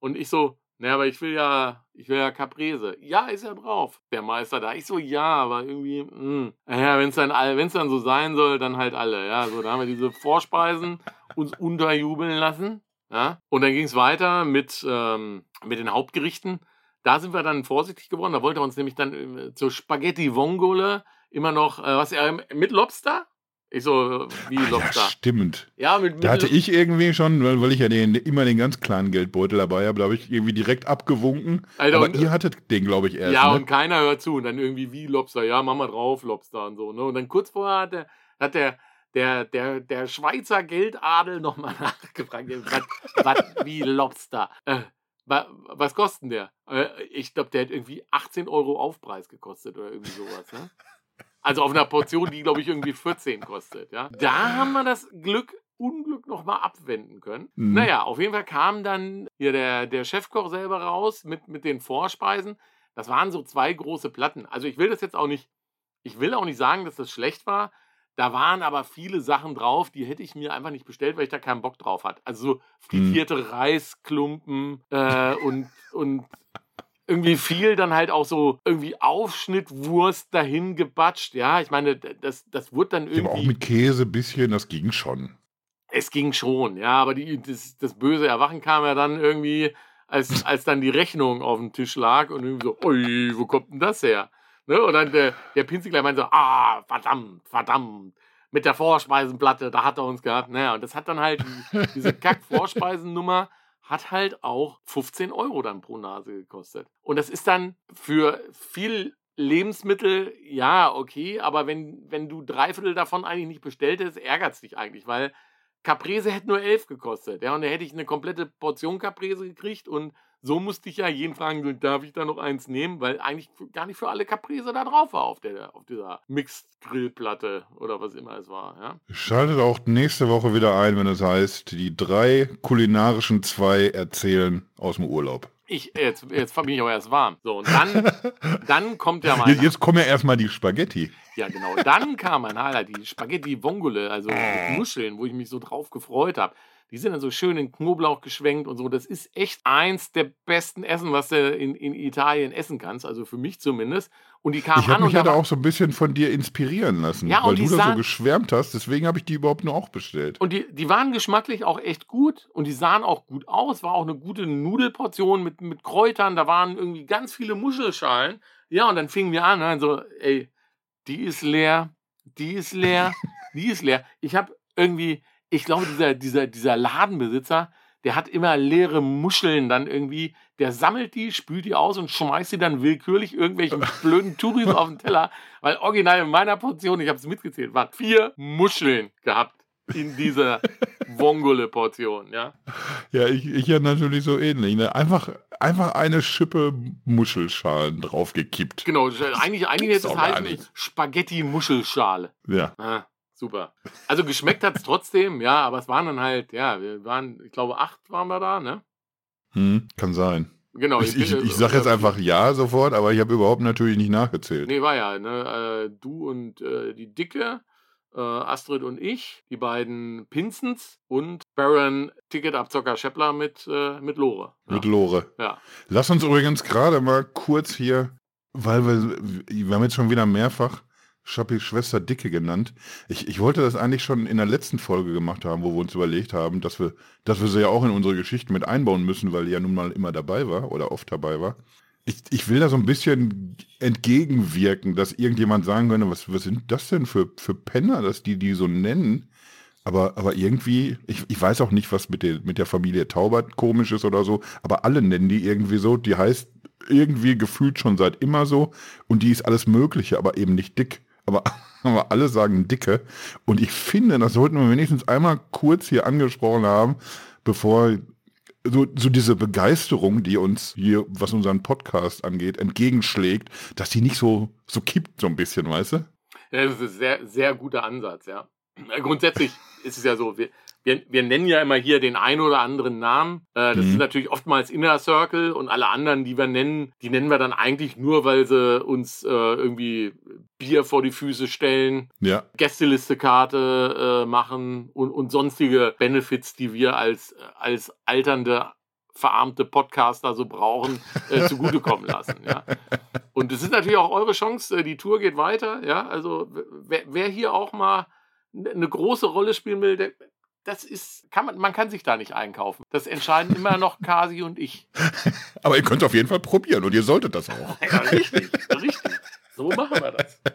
Und ich so, naja, aber ich will ja, ich will ja Caprese. Ja, ist ja drauf. Der Meister da. Ich so, ja, aber irgendwie, mh. ja, wenn es dann, wenn's dann so sein soll, dann halt alle. Ja, so, da haben wir diese Vorspeisen uns unterjubeln lassen. Ja? Und dann ging es weiter mit, ähm, mit den Hauptgerichten. Da sind wir dann vorsichtig geworden. Da wollte er uns nämlich dann äh, zur Spaghetti Vongole immer noch, äh, was, äh, mit Lobster? Ich so, wie Ja, Lobster? stimmt. Ja, mit, mit Da hatte ich irgendwie schon, weil, weil ich ja den, immer den ganz kleinen Geldbeutel dabei habe, da habe ich irgendwie direkt abgewunken. Alter, aber und- ihr hattet den, glaube ich, erst. Ja, ne? und keiner hört zu. Und dann irgendwie wie Lobster. Ja, mach mal drauf, Lobster und so. Ne? Und dann kurz vorher hat der, hat der, der, der, der Schweizer Geldadel nochmal nachgefragt. Was, was wie Lobster? Äh, wa, was kostet der? Äh, ich glaube, der hat irgendwie 18 Euro Aufpreis gekostet oder irgendwie sowas. Ne? Also auf einer Portion, die, glaube ich, irgendwie 14 kostet. Ja? Da haben wir das Glück, Unglück nochmal abwenden können. Mhm. Naja, auf jeden Fall kam dann hier der, der Chefkoch selber raus mit, mit den Vorspeisen. Das waren so zwei große Platten. Also ich will das jetzt auch nicht, ich will auch nicht sagen, dass das schlecht war. Da waren aber viele Sachen drauf, die hätte ich mir einfach nicht bestellt, weil ich da keinen Bock drauf hatte. Also so frittierte Reisklumpen äh, und, und irgendwie viel dann halt auch so irgendwie Aufschnittwurst dahin gebatscht. Ja, ich meine, das, das wurde dann irgendwie. aber auch mit Käse ein bisschen, das ging schon. Es ging schon, ja, aber die, das, das böse Erwachen kam ja dann irgendwie, als, als dann die Rechnung auf dem Tisch lag und irgendwie so, ui, wo kommt denn das her? Ne? Und dann der, der Pinzigler meinte so, ah, verdammt, verdammt, mit der Vorspeisenplatte, da hat er uns gehabt. Naja, und das hat dann halt, die, diese Kack-Vorspeisennummer hat halt auch 15 Euro dann pro Nase gekostet. Und das ist dann für viel Lebensmittel, ja, okay, aber wenn, wenn du drei Viertel davon eigentlich nicht bestellt hast, ärgert es dich eigentlich, weil Caprese hätte nur 11 gekostet. Ja, und da hätte ich eine komplette Portion Caprese gekriegt und so musste ich ja jeden fragen, darf ich da noch eins nehmen, weil eigentlich gar nicht für alle Caprese da drauf war auf, der, auf dieser Mixed-Grillplatte oder was immer es war. Ja? Schaltet auch nächste Woche wieder ein, wenn es heißt, die drei kulinarischen zwei erzählen aus dem Urlaub. Ich, jetzt, jetzt bin ich auch erst warm. So, und dann, dann kommt ja mal. Jetzt kommen ja erstmal die Spaghetti. Ja, genau. Dann kam mein Highlight, die Spaghetti Vongole, also Muscheln, wo ich mich so drauf gefreut habe. Die sind dann so schön in Knoblauch geschwenkt und so. Das ist echt eins der besten Essen, was du in, in Italien essen kannst. Also für mich zumindest. Und die kamen ich an. Ich mich ja auch so ein bisschen von dir inspirieren lassen, ja, weil du da so geschwärmt hast. Deswegen habe ich die überhaupt nur auch bestellt. Und die, die waren geschmacklich auch echt gut und die sahen auch gut aus. War auch eine gute Nudelportion mit, mit Kräutern. Da waren irgendwie ganz viele Muschelschalen. Ja, und dann fingen wir an. Also, ey, die ist leer, die ist leer, die ist leer. Ich habe irgendwie ich glaube, dieser, dieser, dieser Ladenbesitzer, der hat immer leere Muscheln dann irgendwie, der sammelt die, spült die aus und schmeißt sie dann willkürlich irgendwelchen blöden Touris auf den Teller, weil original in meiner Portion, ich habe es mitgezählt, waren vier Muscheln gehabt in dieser Vongole-Portion, ja. Ja, ich, ich ja natürlich so ähnlich. Ne? Einfach, einfach eine Schippe Muschelschalen draufgekippt. Genau, eigentlich, eigentlich hätte es heißen Spaghetti-Muschelschale. Ja. Ah. Super. Also geschmeckt hat es trotzdem, ja, aber es waren dann halt, ja, wir waren, ich glaube, acht waren wir da, ne? Hm, kann sein. Genau. Ich, ich, ich sage jetzt einfach ja sofort, aber ich habe überhaupt natürlich nicht nachgezählt. Nee, war ja, ne? Äh, du und äh, die Dicke, äh, Astrid und ich, die beiden Pinsens und Baron Ticketabzocker Scheppler mit, äh, mit Lore. Ja. Mit Lore. Ja. Lass uns übrigens gerade mal kurz hier, weil wir, wir haben jetzt schon wieder mehrfach Schappis Schwester Dicke genannt. Ich, ich wollte das eigentlich schon in der letzten Folge gemacht haben, wo wir uns überlegt haben, dass wir, dass wir sie ja auch in unsere Geschichten mit einbauen müssen, weil die ja nun mal immer dabei war oder oft dabei war. Ich, ich will da so ein bisschen entgegenwirken, dass irgendjemand sagen könnte, was, was sind das denn für, für Penner, dass die die so nennen? Aber, aber irgendwie, ich, ich weiß auch nicht, was mit der, mit der Familie Taubert komisch ist oder so, aber alle nennen die irgendwie so. Die heißt irgendwie gefühlt schon seit immer so und die ist alles Mögliche, aber eben nicht dick aber, aber alle sagen dicke. Und ich finde, das sollten wir wenigstens einmal kurz hier angesprochen haben, bevor so, so diese Begeisterung, die uns hier, was unseren Podcast angeht, entgegenschlägt, dass die nicht so, so kippt, so ein bisschen, weißt du? Ja, das ist ein sehr, sehr guter Ansatz, ja. Grundsätzlich ist es ja so, wir, wir, wir nennen ja immer hier den einen oder anderen Namen. Äh, das mhm. ist natürlich oftmals Inner Circle und alle anderen, die wir nennen, die nennen wir dann eigentlich nur, weil sie uns äh, irgendwie Bier vor die Füße stellen, ja. Gästelistekarte äh, machen und, und sonstige Benefits, die wir als, als alternde verarmte Podcaster so brauchen, äh, zugutekommen lassen. Ja. Und es ist natürlich auch eure Chance, äh, die Tour geht weiter. Ja. Also wer, wer hier auch mal eine große Rolle spielen will, der, das ist, kann man, man kann sich da nicht einkaufen. Das entscheiden immer noch Kasi und ich. Aber ihr könnt auf jeden Fall probieren und ihr solltet das auch. Ja, richtig, richtig. So machen wir das.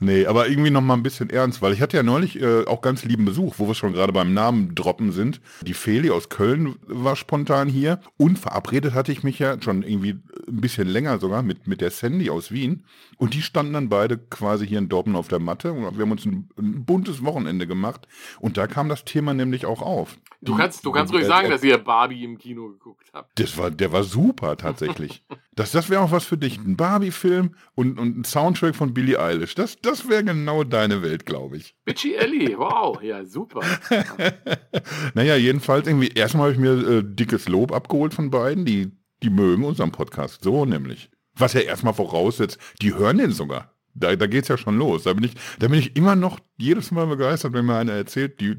Nee, aber irgendwie noch mal ein bisschen ernst, weil ich hatte ja neulich äh, auch ganz lieben Besuch, wo wir schon gerade beim Namen droppen sind. Die Feli aus Köln war spontan hier und verabredet hatte ich mich ja schon irgendwie ein bisschen länger sogar mit, mit der Sandy aus Wien und die standen dann beide quasi hier in Dortmund auf der Matte und wir haben uns ein, ein buntes Wochenende gemacht und da kam das Thema nämlich auch auf. Du kannst, du kannst ruhig sagen, dass ihr Barbie im Kino geguckt habt. Das war, der war super tatsächlich. das das wäre auch was für dich. Ein Barbie-Film und, und ein Soundtrack von Billie Eilish. Das, das wäre genau deine Welt, glaube ich. Bitchy Ellie, wow, ja, super. naja, jedenfalls irgendwie, erstmal habe ich mir äh, dickes Lob abgeholt von beiden. Die, die mögen unseren Podcast. So nämlich. Was ja erstmal voraussetzt, die hören den sogar. Da, da geht es ja schon los. Da bin, ich, da bin ich immer noch jedes Mal begeistert, wenn mir einer erzählt, die,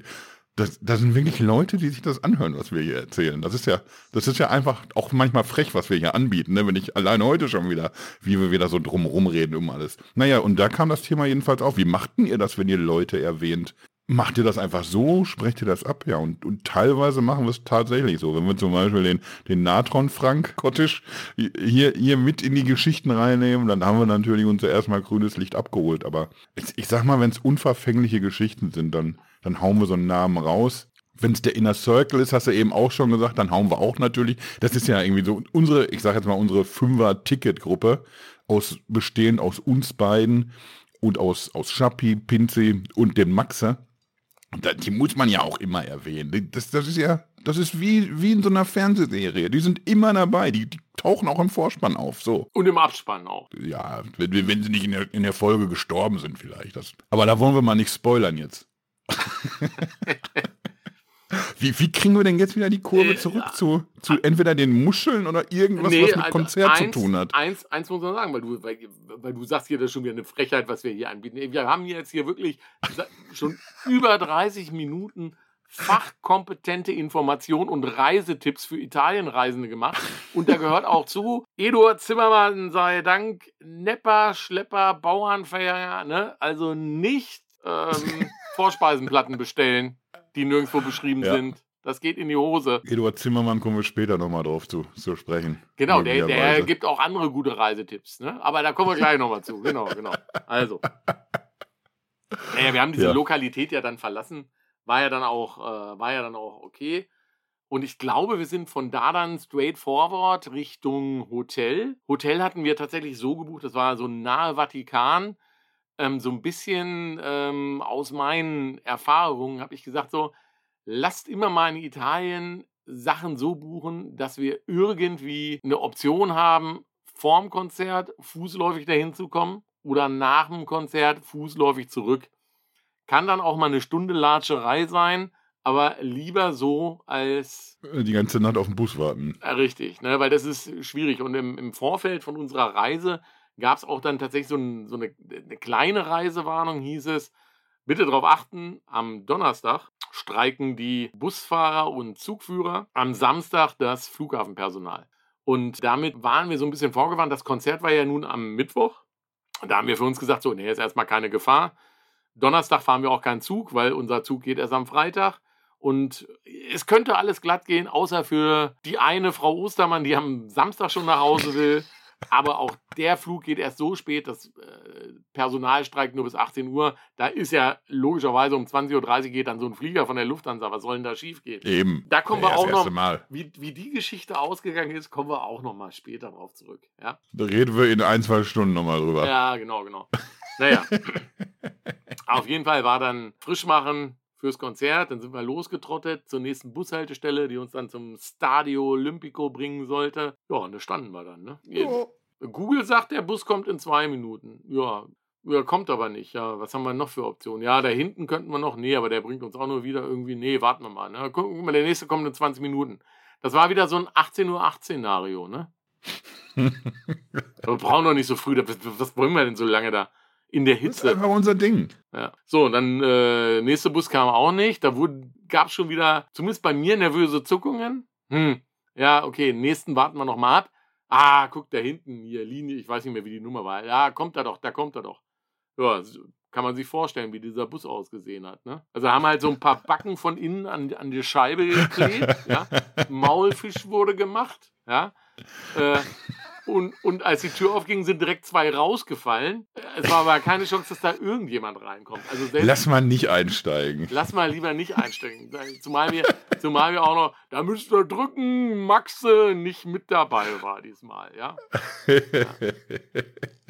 das, das sind wirklich Leute, die sich das anhören, was wir hier erzählen. Das ist ja, das ist ja einfach auch manchmal frech, was wir hier anbieten, ne? wenn ich allein heute schon wieder, wie wir wieder so drumherum reden um alles. Naja, und da kam das Thema jedenfalls auf. Wie machten ihr das, wenn ihr Leute erwähnt? Macht ihr das einfach so? Sprecht ihr das ab? Ja, und, und teilweise machen wir es tatsächlich so. Wenn wir zum Beispiel den, den Natron-Frank Kottisch hier, hier mit in die Geschichten reinnehmen, dann haben wir natürlich unser erstmal grünes Licht abgeholt. Aber ich, ich sag mal, wenn es unverfängliche Geschichten sind, dann dann hauen wir so einen Namen raus. Wenn es der Inner Circle ist, hast du eben auch schon gesagt, dann hauen wir auch natürlich. Das ist ja irgendwie so unsere, ich sage jetzt mal unsere Fünfer-Ticket-Gruppe, aus, bestehend aus uns beiden und aus, aus Schappi, Pinzi und dem Maxe. Die muss man ja auch immer erwähnen. Das, das ist ja, das ist wie, wie in so einer Fernsehserie. Die sind immer dabei. Die, die tauchen auch im Vorspann auf. So. Und im Abspann auch. Ja, wenn, wenn sie nicht in der, in der Folge gestorben sind, vielleicht. Das, aber da wollen wir mal nicht spoilern jetzt. Wie, wie kriegen wir denn jetzt wieder die Kurve äh, zurück äh, zu, zu entweder den Muscheln oder irgendwas, nee, was mit also Konzert eins, zu tun hat? Eins, eins muss man sagen, weil du, weil, weil du sagst hier, das ist schon wieder eine Frechheit, was wir hier anbieten. Wir haben jetzt hier wirklich schon über 30 Minuten fachkompetente Informationen und Reisetipps für Italienreisende gemacht. Und da gehört auch zu, Eduard Zimmermann sei Dank, Nepper, Schlepper, Bauernfeier, ne? also nicht ähm, Vorspeisenplatten bestellen die nirgendwo beschrieben ja. sind. Das geht in die Hose. Eduard Zimmermann kommen wir später nochmal drauf zu, zu sprechen. Genau, der, der gibt auch andere gute Reisetipps. Ne? Aber da kommen wir gleich nochmal zu. Genau, genau. Also. Naja, wir haben diese ja. Lokalität ja dann verlassen. War ja dann auch, äh, war ja dann auch okay. Und ich glaube, wir sind von da dann straight forward Richtung Hotel. Hotel hatten wir tatsächlich so gebucht, das war so nahe Vatikan ähm, so ein bisschen ähm, aus meinen Erfahrungen habe ich gesagt, so, lasst immer mal in Italien Sachen so buchen, dass wir irgendwie eine Option haben, vorm Konzert fußläufig dahin zu kommen oder nach dem Konzert fußläufig zurück. Kann dann auch mal eine Stunde Latscherei sein, aber lieber so als. Äh, die ganze Nacht auf den Bus warten. Äh, richtig, ne, weil das ist schwierig. Und im, im Vorfeld von unserer Reise gab es auch dann tatsächlich so, ein, so eine, eine, kleine Reisewarnung, hieß es, bitte darauf achten, am Donnerstag streiken die Busfahrer und Zugführer, am Samstag das Flughafenpersonal. Und damit waren wir so ein bisschen vorgewarnt. Das Konzert war ja nun am Mittwoch. Da haben wir für uns gesagt, so, nee, ist erstmal keine Gefahr. Donnerstag fahren wir auch keinen Zug, weil unser Zug geht erst am Freitag. Und es könnte alles glatt gehen, außer für die eine Frau Ostermann, die am Samstag schon nach Hause will. Aber auch der Flug geht erst so spät, das äh, Personal streikt nur bis 18 Uhr. Da ist ja logischerweise um 20.30 Uhr geht dann so ein Flieger von der Lufthansa. Was soll denn da schief gehen? Eben. Da kommen ja, wir auch noch, Mal. Wie, wie die Geschichte ausgegangen ist, kommen wir auch noch mal später drauf zurück. Ja? Da reden wir in ein, zwei Stunden noch mal drüber. Ja, genau, genau. Naja. Auf jeden Fall war dann Frischmachen, fürs Konzert. Dann sind wir losgetrottet zur nächsten Bushaltestelle, die uns dann zum Stadio Olimpico bringen sollte. Ja, und da standen wir dann. Ne? Ja. Google sagt, der Bus kommt in zwei Minuten. Ja, ja, kommt aber nicht. Ja, was haben wir noch für Optionen? Ja, da hinten könnten wir noch. Nee, aber der bringt uns auch nur wieder irgendwie. Nee, warten wir mal. Ne? Guck mal, der nächste kommt in 20 Minuten. Das war wieder so ein 18 Uhr 8 Szenario, ne? wir brauchen doch nicht so früh. Was wollen wir denn so lange da? In der Hitze. Das ist einfach unser Ding. Ja. So, dann äh, nächste Bus kam auch nicht. Da gab es schon wieder, zumindest bei mir, nervöse Zuckungen. Hm, ja, okay, nächsten warten wir nochmal ab. Ah, guck da hinten hier, Linie, ich weiß nicht mehr, wie die Nummer war. Ja, kommt er doch, da kommt er doch. Ja, kann man sich vorstellen, wie dieser Bus ausgesehen hat. Ne? Also haben halt so ein paar Backen von innen an, an die Scheibe geklebt. ja? Maulfisch wurde gemacht. Ja? Äh, und, und als die Tür aufging, sind direkt zwei rausgefallen. Es war aber keine Chance, dass da irgendjemand reinkommt. Also lass mal nicht einsteigen. Lass mal lieber nicht einsteigen. Zumal wir, zumal wir auch noch, da müsst ihr drücken, Maxe nicht mit dabei war diesmal, ja. ja.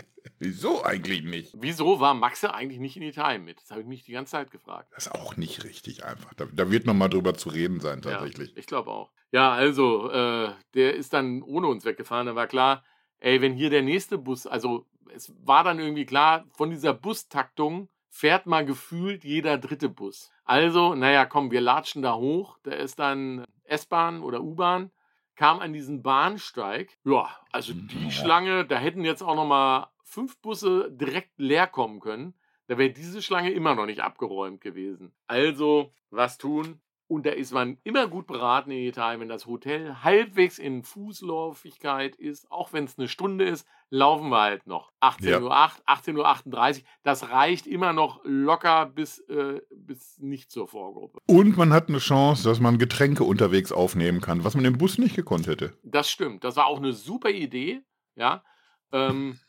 Wieso eigentlich nicht? Wieso war Maxe eigentlich nicht in Italien mit? Das habe ich mich die ganze Zeit gefragt. Das ist auch nicht richtig einfach. Da, da wird noch mal drüber zu reden sein, tatsächlich. Ja, ich glaube auch. Ja, also, äh, der ist dann ohne uns weggefahren. Da war klar, ey, wenn hier der nächste Bus, also es war dann irgendwie klar, von dieser Bustaktung fährt mal gefühlt jeder dritte Bus. Also, naja, komm, wir latschen da hoch. Da ist dann S-Bahn oder U-Bahn kam an diesen Bahnsteig. Ja, also die ja. Schlange, da hätten jetzt auch noch mal fünf Busse direkt leer kommen können, da wäre diese Schlange immer noch nicht abgeräumt gewesen. Also, was tun? Und da ist man immer gut beraten in Italien, wenn das Hotel halbwegs in Fußläufigkeit ist, auch wenn es eine Stunde ist, laufen wir halt noch. 18.08 ja. Uhr, 18.38 Uhr, das reicht immer noch locker bis, äh, bis nicht zur Vorgruppe. Und man hat eine Chance, dass man Getränke unterwegs aufnehmen kann, was man im Bus nicht gekonnt hätte. Das stimmt, das war auch eine super Idee, ja. Ähm,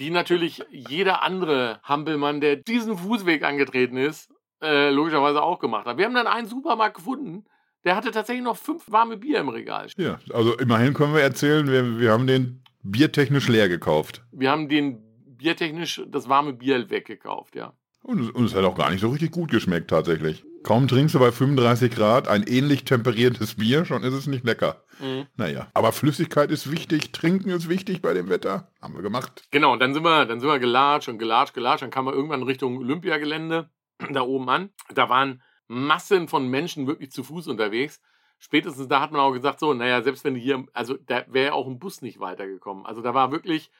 die natürlich jeder andere Hampelmann, der diesen Fußweg angetreten ist, äh, logischerweise auch gemacht hat. Wir haben dann einen Supermarkt gefunden, der hatte tatsächlich noch fünf warme Bier im Regal. Ja, also immerhin können wir erzählen, wir, wir haben den biertechnisch leer gekauft. Wir haben den biertechnisch das warme Bier weggekauft, ja. Und, und es hat auch gar nicht so richtig gut geschmeckt, tatsächlich. Kaum trinkst du bei 35 Grad ein ähnlich temperiertes Bier, schon ist es nicht lecker. Mhm. Naja, aber Flüssigkeit ist wichtig, Trinken ist wichtig bei dem Wetter. Haben wir gemacht. Genau, und dann sind wir, dann sind wir gelatscht und gelatscht, gelatscht. Dann kamen wir irgendwann Richtung Olympiagelände da oben an. Da waren Massen von Menschen wirklich zu Fuß unterwegs. Spätestens da hat man auch gesagt, so, naja, selbst wenn hier, also da wäre auch ein Bus nicht weitergekommen. Also da war wirklich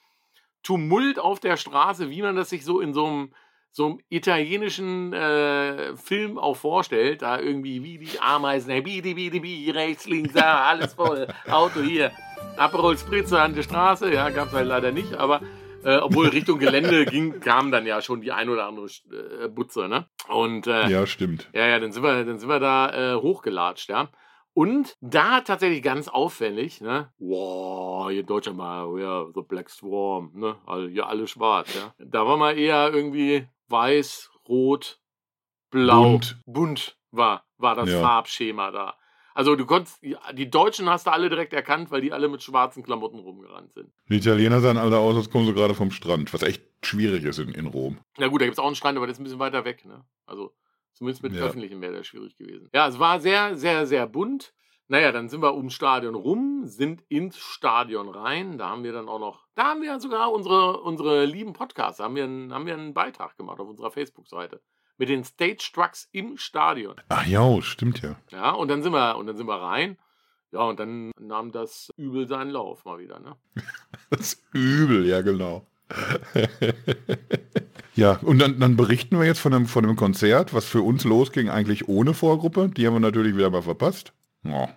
Tumult auf der Straße, wie man das sich so in so einem so einem italienischen äh, Film auch vorstellt, da irgendwie wie die Ameisen, hey, bidi, bidi, bidi, rechts, links, ja, alles voll, Auto hier, Aperol Spritze an der Straße, ja, gab es halt leider nicht, aber äh, obwohl Richtung Gelände ging, kam dann ja schon die ein oder andere äh, Butze, ne? Und äh, ja, stimmt. Ja, ja, dann sind wir, dann sind wir da äh, hochgelatscht, ja. Und da tatsächlich ganz auffällig, ne? Wow, hier Deutscher mal, ja, The Black Swarm, ne? Also hier alle schwarz, ja. Da war mal eher irgendwie weiß, rot, blau, bunt, bunt war, war das ja. Farbschema da. Also du konntest, die Deutschen hast du alle direkt erkannt, weil die alle mit schwarzen Klamotten rumgerannt sind. Die Italiener sahen alle aus, als kommen sie gerade vom Strand, was echt schwierig ist in, in Rom. Na gut, da gibt es auch einen Strand, aber der ist ein bisschen weiter weg, ne? Also zumindest mit ja. öffentlichem wäre das schwierig gewesen. Ja, es war sehr, sehr, sehr bunt. Naja, dann sind wir ums Stadion rum, sind ins Stadion rein. Da haben wir dann auch noch, da haben wir sogar unsere, unsere lieben Podcasts, haben wir, einen, haben wir einen Beitrag gemacht auf unserer Facebook-Seite. Mit den Stage Trucks im Stadion. Ach ja, stimmt ja. Ja, und dann sind wir, und dann sind wir rein. Ja, und dann nahm das Übel seinen Lauf mal wieder, ne? das Übel, ja, genau. ja, und dann, dann, berichten wir jetzt von einem, von einem Konzert, was für uns losging, eigentlich ohne Vorgruppe. Die haben wir natürlich wieder mal verpasst. Oh.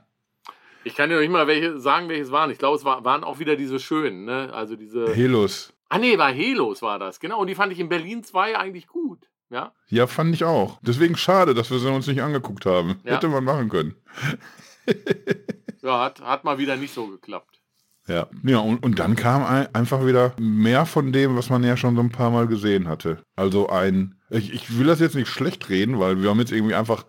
Ich kann dir noch nicht mal welche sagen, welches waren. Ich glaube, es war, waren auch wieder diese schönen, ne? Also diese. Helos. Ah nee, war Helos war das, genau. Und die fand ich in Berlin 2 eigentlich gut. Ja? ja, fand ich auch. Deswegen schade, dass wir sie uns nicht angeguckt haben. Ja. Hätte man machen können. ja, hat, hat mal wieder nicht so geklappt. Ja, ja und, und dann kam ein, einfach wieder mehr von dem, was man ja schon so ein paar Mal gesehen hatte. Also ein, ich, ich will das jetzt nicht schlecht reden, weil wir haben jetzt irgendwie einfach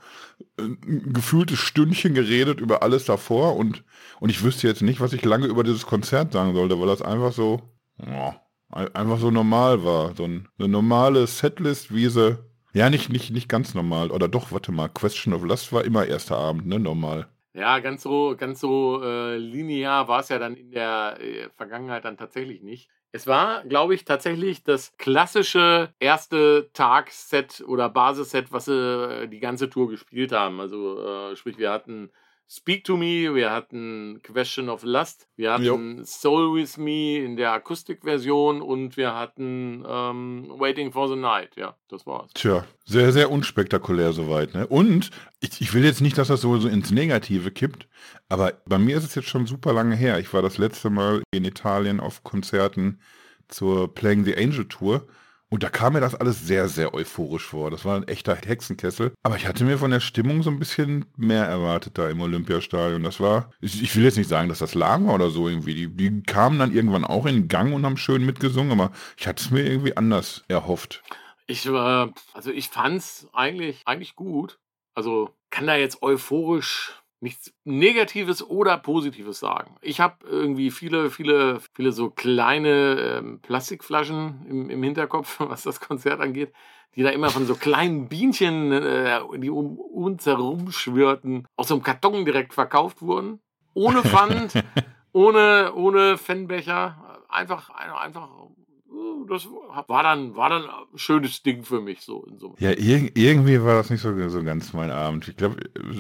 ein gefühltes Stündchen geredet über alles davor und, und ich wüsste jetzt nicht, was ich lange über dieses Konzert sagen sollte, weil das einfach so, oh, einfach so normal war. So ein, eine normale Setlist, wie sie, ja, nicht, nicht, nicht ganz normal. Oder doch, warte mal, Question of Lust war immer erster Abend, ne, normal. Ja, ganz so, ganz so äh, linear war es ja dann in der äh, Vergangenheit dann tatsächlich nicht. Es war, glaube ich, tatsächlich das klassische erste Tag-Set oder Basisset, was sie äh, die ganze Tour gespielt haben. Also äh, sprich, wir hatten Speak to Me, wir hatten Question of Lust, wir hatten jo. Soul with Me in der Akustikversion und wir hatten ähm, Waiting for the Night. Ja, das war's. Tja, sehr, sehr unspektakulär soweit. Ne? Und ich, ich will jetzt nicht, dass das so, so ins Negative kippt, aber bei mir ist es jetzt schon super lange her. Ich war das letzte Mal in Italien auf Konzerten zur Playing the Angel Tour und da kam mir das alles sehr, sehr euphorisch vor. Das war ein echter Hexenkessel. Aber ich hatte mir von der Stimmung so ein bisschen mehr erwartet da im Olympiastadion. Das war, ich, will jetzt nicht sagen, dass das lahm war oder so irgendwie. Die, die kamen dann irgendwann auch in Gang und haben schön mitgesungen, aber ich hatte es mir irgendwie anders erhofft. Ich war, also ich fand's eigentlich, eigentlich gut. Also kann da jetzt euphorisch nichts Negatives oder Positives sagen. Ich habe irgendwie viele, viele, viele so kleine ähm, Plastikflaschen im, im, Hinterkopf, was das Konzert angeht, die da immer von so kleinen Bienchen, äh, die um uns herum schwirrten, aus so einem Karton direkt verkauft wurden. Ohne Pfand, ohne, ohne Fanbecher. Einfach, einfach das war dann, war dann ein schönes Ding für mich so in so. Ja, ir irgendwie war das nicht so, so ganz mein Abend. Ich glaube,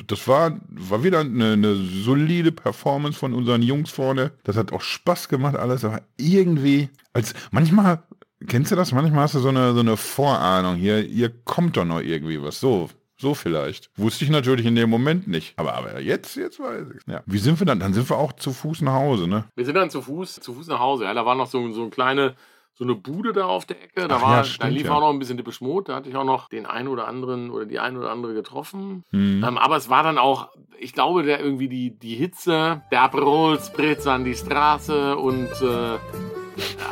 das war, war wieder eine, eine, solide Performance von unseren Jungs vorne. Das hat auch Spaß gemacht, alles, aber irgendwie, als manchmal, kennst du das? Manchmal hast du so eine, so eine Vorahnung hier, hier kommt doch noch irgendwie was. So, so vielleicht. Wusste ich natürlich in dem Moment nicht. Aber, aber jetzt, jetzt weiß ich Ja. Wie sind wir dann? Dann sind wir auch zu Fuß nach Hause, ne? Wir sind dann zu Fuß, zu Fuß nach Hause. Ja, da war noch so, so ein kleine so eine Bude da auf der Ecke. Da, war, ja, stimmt, da lief ja. auch noch ein bisschen Dippisch Mode. Da hatte ich auch noch den einen oder anderen oder die ein oder andere getroffen. Mhm. Ähm, aber es war dann auch, ich glaube, der irgendwie die, die Hitze, der Aperol Spritz an die Straße und äh,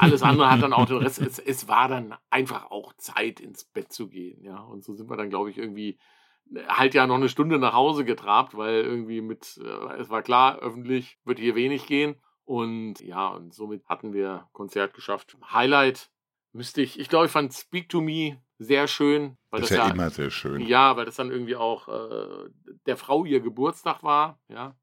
alles andere hat dann auch den Rest. Es, es war dann einfach auch Zeit, ins Bett zu gehen. Ja, und so sind wir dann, glaube ich, irgendwie halt ja noch eine Stunde nach Hause getrabt, weil irgendwie mit, äh, es war klar, öffentlich wird hier wenig gehen. Und ja, und somit hatten wir Konzert geschafft. Highlight müsste ich, ich glaube, ich fand Speak to Me sehr schön. Weil das, ist ja, immer sehr schön. Ja, weil das dann irgendwie auch äh, der Frau ihr Geburtstag war, ja.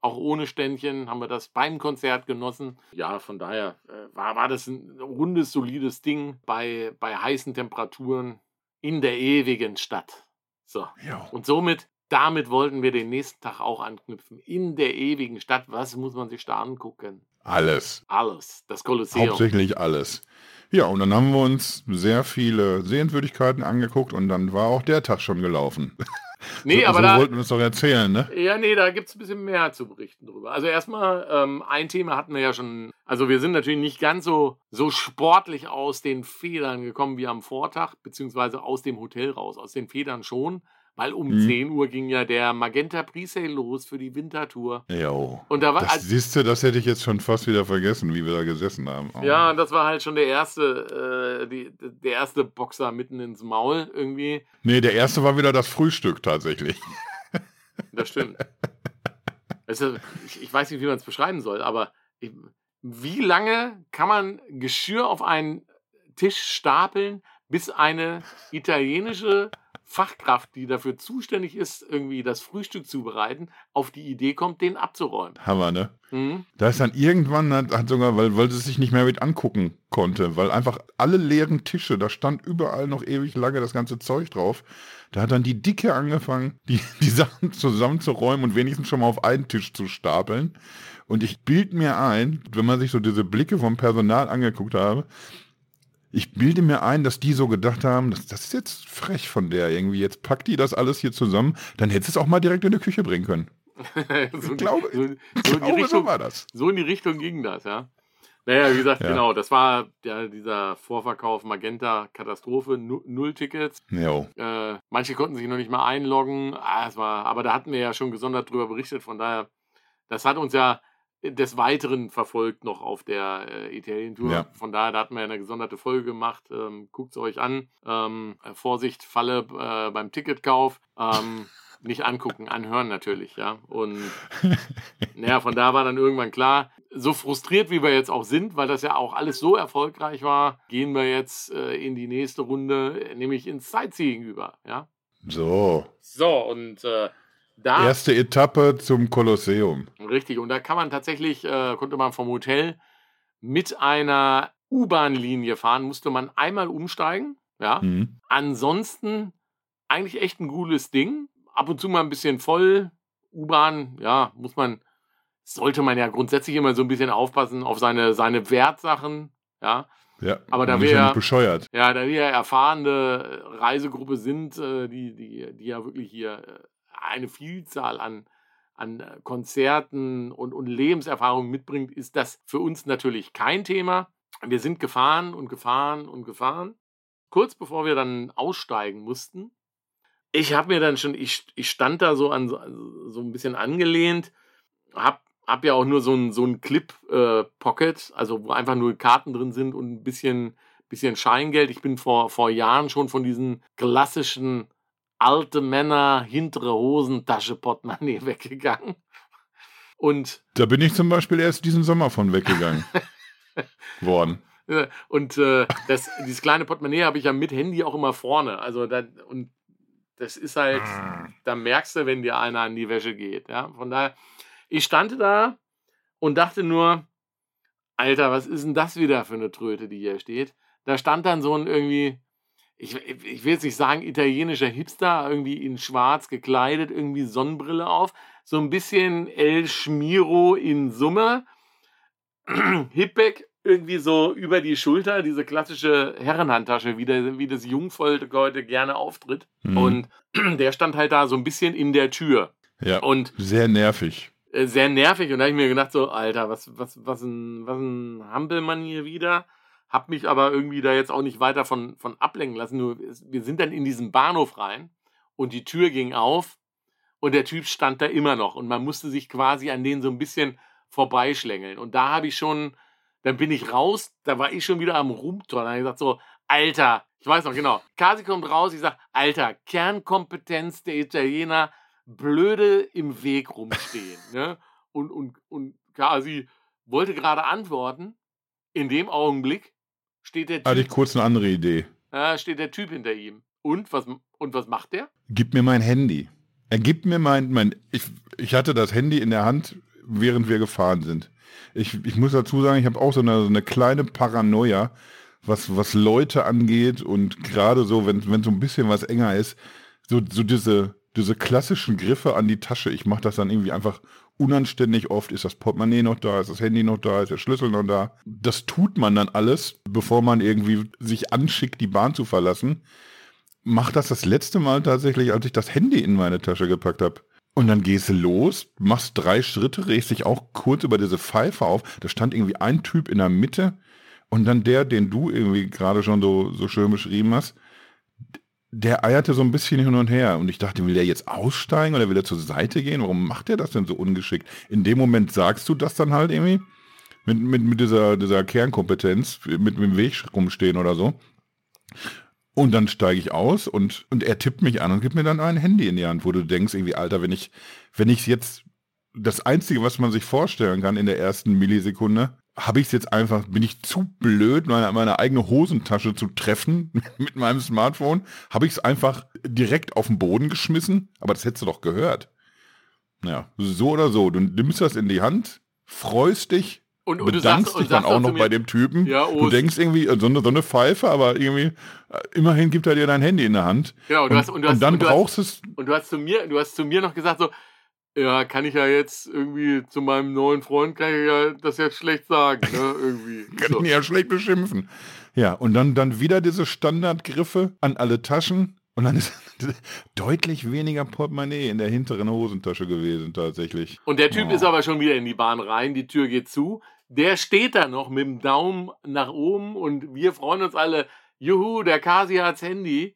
Auch ohne Ständchen haben wir das beim Konzert genossen. Ja, von daher äh, war, war das ein rundes, solides Ding bei, bei heißen Temperaturen in der ewigen Stadt. So. Jo. Und somit, damit wollten wir den nächsten Tag auch anknüpfen. In der ewigen Stadt, was muss man sich da angucken? Alles. Alles. Das Kolosseum. Hauptsächlich alles. Ja, und dann haben wir uns sehr viele Sehenswürdigkeiten angeguckt und dann war auch der Tag schon gelaufen. Nee, so, aber so da wollten wir es doch erzählen, ne? Ja, nee, da gibt es ein bisschen mehr zu berichten drüber. Also erstmal, ähm, ein Thema hatten wir ja schon. Also wir sind natürlich nicht ganz so, so sportlich aus den Federn gekommen wie am Vortag, beziehungsweise aus dem Hotel raus. Aus den Federn schon. Weil um mhm. 10 Uhr ging ja der Magenta Presale los für die Wintertour. Jo. Und da war. Das, siehst du, das hätte ich jetzt schon fast wieder vergessen, wie wir da gesessen haben. Oh. Ja, das war halt schon der erste, äh, die, der erste Boxer mitten ins Maul irgendwie. Nee, der erste war wieder das Frühstück tatsächlich. Das stimmt. Also, ich, ich weiß nicht, wie man es beschreiben soll, aber ich, wie lange kann man Geschirr auf einen Tisch stapeln, bis eine italienische Fachkraft, die dafür zuständig ist, irgendwie das Frühstück zu bereiten, auf die Idee kommt, den abzuräumen. Hammer, ne? Mhm. Da ist dann irgendwann, hat, sogar, weil, weil sie sich nicht mehr mit angucken konnte, weil einfach alle leeren Tische, da stand überall noch ewig lange das ganze Zeug drauf. Da hat dann die Dicke angefangen, die, die Sachen zusammenzuräumen und wenigstens schon mal auf einen Tisch zu stapeln. Und ich bild mir ein, wenn man sich so diese Blicke vom Personal angeguckt habe, ich bilde mir ein, dass die so gedacht haben, das, das ist jetzt frech von der irgendwie. Jetzt packt die das alles hier zusammen, dann hätte es auch mal direkt in die Küche bringen können. so, ich glaube, so, so, glaube Richtung, so war das. So in die Richtung ging das, ja. Naja, wie gesagt, ja. genau, das war ja, dieser Vorverkauf Magenta Katastrophe, null Tickets. Äh, manche konnten sich noch nicht mal einloggen, ah, es war, aber da hatten wir ja schon gesondert drüber berichtet, von daher, das hat uns ja des Weiteren verfolgt noch auf der äh, Italien-Tour. Ja. Von daher, da hatten wir eine gesonderte Folge gemacht. Ähm, Guckt es euch an. Ähm, äh, Vorsicht, Falle äh, beim Ticketkauf. Ähm, nicht angucken, anhören natürlich, ja. Und naja, von da war dann irgendwann klar, so frustriert wie wir jetzt auch sind, weil das ja auch alles so erfolgreich war, gehen wir jetzt äh, in die nächste Runde, nämlich ins Sightseeing über, ja. So. So, und äh, da, Erste Etappe zum Kolosseum. Richtig, und da kann man tatsächlich, äh, konnte man vom Hotel mit einer U-Bahn-Linie fahren, musste man einmal umsteigen. Ja. Mhm. Ansonsten eigentlich echt ein cooles Ding. Ab und zu mal ein bisschen voll. U-Bahn, ja, muss man, sollte man ja grundsätzlich immer so ein bisschen aufpassen auf seine, seine Wertsachen. Ja. Ja, aber da wir ja bescheuert. Ja, da wir ja erfahrene Reisegruppe sind, äh, die, die, die ja wirklich hier äh, eine Vielzahl an, an äh, Konzerten und, und Lebenserfahrungen mitbringt, ist das für uns natürlich kein Thema. Wir sind gefahren und gefahren und gefahren. Kurz bevor wir dann aussteigen mussten, ich habe mir dann schon, ich, ich stand da so an so, ein bisschen angelehnt, habe hab ja auch nur so ein, so ein Clip-Pocket, äh, also wo einfach nur Karten drin sind und ein bisschen, bisschen Scheingeld. Ich bin vor, vor Jahren schon von diesen klassischen alte Männer, hintere Hosentasche, Portemonnaie weggegangen. Und da bin ich zum Beispiel erst diesen Sommer von weggegangen worden. Und äh, das, dieses kleine Portemonnaie habe ich ja mit Handy auch immer vorne. Also da, und das ist halt, ah. da merkst du, wenn dir einer an die Wäsche geht. Ja? Von daher, ich stand da und dachte nur, Alter, was ist denn das wieder für eine Tröte, die hier steht? Da stand dann so ein irgendwie ich, ich will jetzt nicht sagen, italienischer Hipster, irgendwie in schwarz gekleidet, irgendwie Sonnenbrille auf. So ein bisschen El Schmiro in Summe. Hipback irgendwie so über die Schulter, diese klassische Herrenhandtasche, wie, der, wie das Jungvolk heute gerne auftritt. Mhm. Und der stand halt da so ein bisschen in der Tür. Ja. Und sehr nervig. Äh, sehr nervig. Und da habe ich mir gedacht, so, Alter, was, was, was ein, was ein Hampelmann hier wieder. Hab mich aber irgendwie da jetzt auch nicht weiter von, von ablenken lassen. Nur wir sind dann in diesen Bahnhof rein und die Tür ging auf und der Typ stand da immer noch und man musste sich quasi an den so ein bisschen vorbeischlängeln. Und da habe ich schon, dann bin ich raus, da war ich schon wieder am Rumtor. Da habe ich gesagt so, Alter, ich weiß noch genau, Kasi kommt raus, ich sage, Alter, Kernkompetenz der Italiener, blöde im Weg rumstehen. ne? Und, und, und Kasi wollte gerade antworten, in dem Augenblick steht der Typ. Hatte ich kurz eine andere Idee. Da steht der Typ hinter ihm. Und was, und was macht der? Gib mir mein Handy. Er gibt mir mein, mein ich, ich hatte das Handy in der Hand, während wir gefahren sind. Ich, ich muss dazu sagen, ich habe auch so eine, so eine kleine Paranoia, was, was Leute angeht und gerade so, wenn, wenn so ein bisschen was enger ist, so, so diese, diese klassischen Griffe an die Tasche. Ich mache das dann irgendwie einfach unanständig oft. Ist das Portemonnaie noch da? Ist das Handy noch da? Ist der Schlüssel noch da? Das tut man dann alles, bevor man irgendwie sich anschickt, die Bahn zu verlassen. Mach das das letzte Mal tatsächlich, als ich das Handy in meine Tasche gepackt habe. Und dann gehst du los, machst drei Schritte, regst dich auch kurz über diese Pfeife auf. Da stand irgendwie ein Typ in der Mitte und dann der, den du irgendwie gerade schon so, so schön beschrieben hast, der eierte so ein bisschen hin und her. Und ich dachte, will der jetzt aussteigen oder will er zur Seite gehen? Warum macht er das denn so ungeschickt? In dem Moment sagst du das dann halt irgendwie mit, mit, mit dieser, dieser Kernkompetenz, mit, mit dem Weg rumstehen oder so. Und dann steige ich aus und, und er tippt mich an und gibt mir dann ein Handy in die Hand, wo du denkst, irgendwie, Alter, wenn ich, wenn ich jetzt das Einzige, was man sich vorstellen kann in der ersten Millisekunde, habe ich es jetzt einfach, bin ich zu blöd, meine, meine eigene Hosentasche zu treffen mit meinem Smartphone, habe ich es einfach direkt auf den Boden geschmissen, aber das hättest du doch gehört. Naja, so oder so, du nimmst das in die Hand, freust dich, und, und bedankst sagst, dich dann auch noch bei dem Typen. Ja, oh, du denkst irgendwie, so eine, so eine Pfeife, aber irgendwie, äh, immerhin gibt er dir dein Handy in der Hand. Genau, und, du hast, und, hast, und dann brauchst du es. Und du hast zu mir, du hast zu mir noch gesagt so, ja, kann ich ja jetzt irgendwie zu meinem neuen Freund, kann ich ja das jetzt schlecht sagen, ne? Irgendwie. kann so. ich ja schlecht beschimpfen. Ja, und dann, dann wieder diese Standardgriffe an alle Taschen. Und dann ist deutlich weniger Portemonnaie in der hinteren Hosentasche gewesen, tatsächlich. Und der Typ oh. ist aber schon wieder in die Bahn rein, die Tür geht zu. Der steht da noch mit dem Daumen nach oben und wir freuen uns alle, juhu, der Kasi hat's Handy.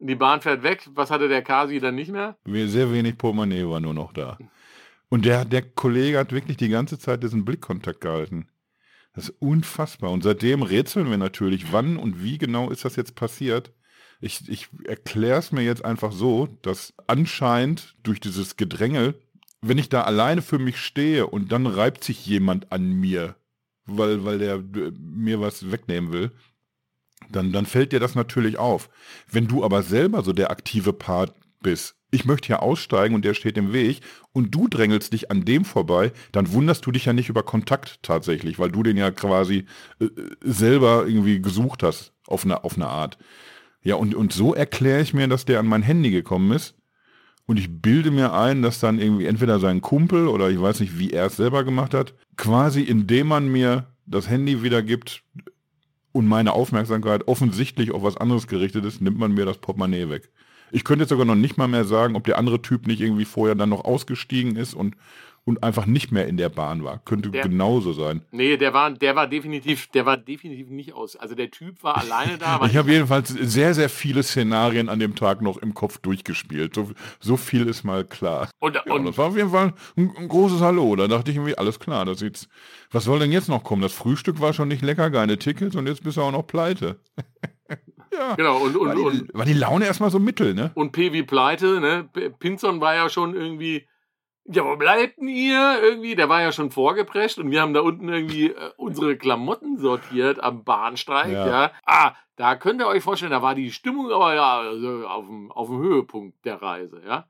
Die Bahn fährt weg. Was hatte der Kasi dann nicht mehr? Sehr wenig Portemonnaie war nur noch da. Und der, der Kollege hat wirklich die ganze Zeit diesen Blickkontakt gehalten. Das ist unfassbar. Und seitdem rätseln wir natürlich, wann und wie genau ist das jetzt passiert. Ich, ich erkläre es mir jetzt einfach so, dass anscheinend durch dieses Gedrängel, wenn ich da alleine für mich stehe und dann reibt sich jemand an mir, weil, weil der äh, mir was wegnehmen will, dann, dann fällt dir das natürlich auf. Wenn du aber selber so der aktive Part bist, ich möchte hier aussteigen und der steht im Weg und du drängelst dich an dem vorbei, dann wunderst du dich ja nicht über Kontakt tatsächlich, weil du den ja quasi äh, selber irgendwie gesucht hast auf eine, auf eine Art. Ja, und, und so erkläre ich mir, dass der an mein Handy gekommen ist. Und ich bilde mir ein, dass dann irgendwie entweder sein Kumpel oder ich weiß nicht, wie er es selber gemacht hat, quasi indem man mir das Handy wiedergibt, und meine Aufmerksamkeit offensichtlich auf was anderes gerichtet ist, nimmt man mir das Portemonnaie weg. Ich könnte jetzt sogar noch nicht mal mehr sagen, ob der andere Typ nicht irgendwie vorher dann noch ausgestiegen ist und und einfach nicht mehr in der Bahn war. Könnte der, genauso sein. Nee, der war, der war definitiv, der war definitiv nicht aus. Also der Typ war alleine da. ich habe jedenfalls sehr, sehr viele Szenarien an dem Tag noch im Kopf durchgespielt. So, so viel ist mal klar. Und, ja, und das war auf jeden Fall ein, ein, großes Hallo. Da dachte ich irgendwie, alles klar, das jetzt, was soll denn jetzt noch kommen? Das Frühstück war schon nicht lecker, keine Tickets und jetzt bist du auch noch pleite. ja. Genau, und, und, war, die, und, war die Laune erstmal so mittel, ne? Und P wie pleite, ne? Pinzon war ja schon irgendwie ja, wo bleibt denn ihr? Irgendwie, der war ja schon vorgeprescht und wir haben da unten irgendwie äh, unsere Klamotten sortiert am Bahnstreik, ja. ja. Ah, da könnt ihr euch vorstellen, da war die Stimmung aber ja also auf, dem, auf dem Höhepunkt der Reise, ja.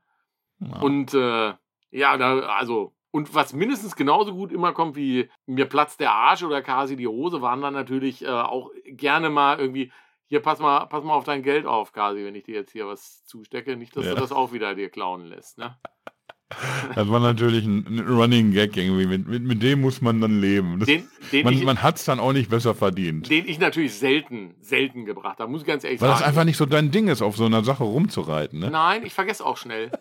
ja. Und äh, ja, da, also, und was mindestens genauso gut immer kommt wie mir platzt der Arsch oder quasi die Hose, waren dann natürlich äh, auch gerne mal irgendwie, hier pass mal, pass mal auf dein Geld auf, Kasi, wenn ich dir jetzt hier was zustecke, nicht, dass ja. du das auch wieder dir klauen lässt, ne? Das war natürlich ein, Running Gag irgendwie. Mit, mit, mit, dem muss man dann leben. Das, den, den man man hat es dann auch nicht besser verdient. Den ich natürlich selten, selten gebracht habe, muss ich ganz ehrlich Weil sagen. Weil das einfach nicht so dein Ding ist, auf so einer Sache rumzureiten, ne? Nein, ich vergesse auch schnell.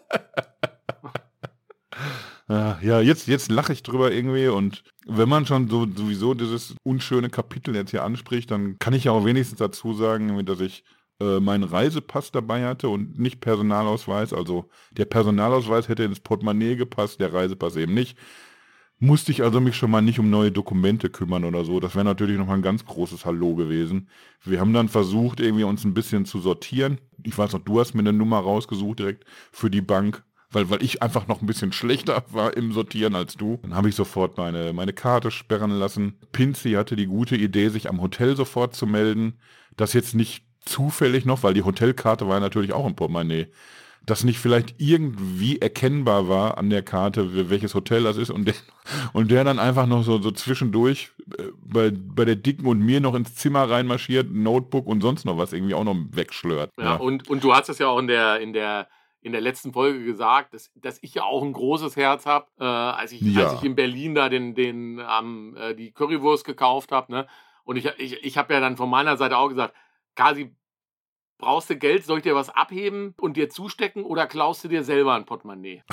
ja, jetzt, jetzt lache ich drüber irgendwie und wenn man schon so sowieso dieses unschöne Kapitel jetzt hier anspricht, dann kann ich ja auch wenigstens dazu sagen, dass ich äh, meinen Reisepass dabei hatte und nicht Personalausweis. Also der Personalausweis hätte ins Portemonnaie gepasst, der Reisepass eben nicht. Musste ich also mich schon mal nicht um neue Dokumente kümmern oder so. Das wäre natürlich noch mal ein ganz großes Hallo gewesen. Wir haben dann versucht, irgendwie uns ein bisschen zu sortieren. Ich weiß noch, du hast mir eine Nummer rausgesucht direkt für die Bank weil, weil ich einfach noch ein bisschen schlechter war im Sortieren als du. Dann habe ich sofort meine, meine Karte sperren lassen. Pinzi hatte die gute Idee, sich am Hotel sofort zu melden. Das jetzt nicht zufällig noch, weil die Hotelkarte war natürlich auch im Portemonnaie, dass nicht vielleicht irgendwie erkennbar war an der Karte, welches Hotel das ist und der, und der dann einfach noch so, so zwischendurch äh, bei, bei der Dicken und mir noch ins Zimmer reinmarschiert, Notebook und sonst noch was irgendwie auch noch wegschlört. Ja, ja. Und, und du hast es ja auch in der, in der in der letzten Folge gesagt, dass, dass ich ja auch ein großes Herz habe, äh, als, ich, ja. als ich in Berlin da den, den, ähm, äh, die Currywurst gekauft habe. Ne? Und ich, ich, ich habe ja dann von meiner Seite auch gesagt, Kasi, brauchst du Geld, soll ich dir was abheben und dir zustecken oder klaust du dir selber ein Portemonnaie?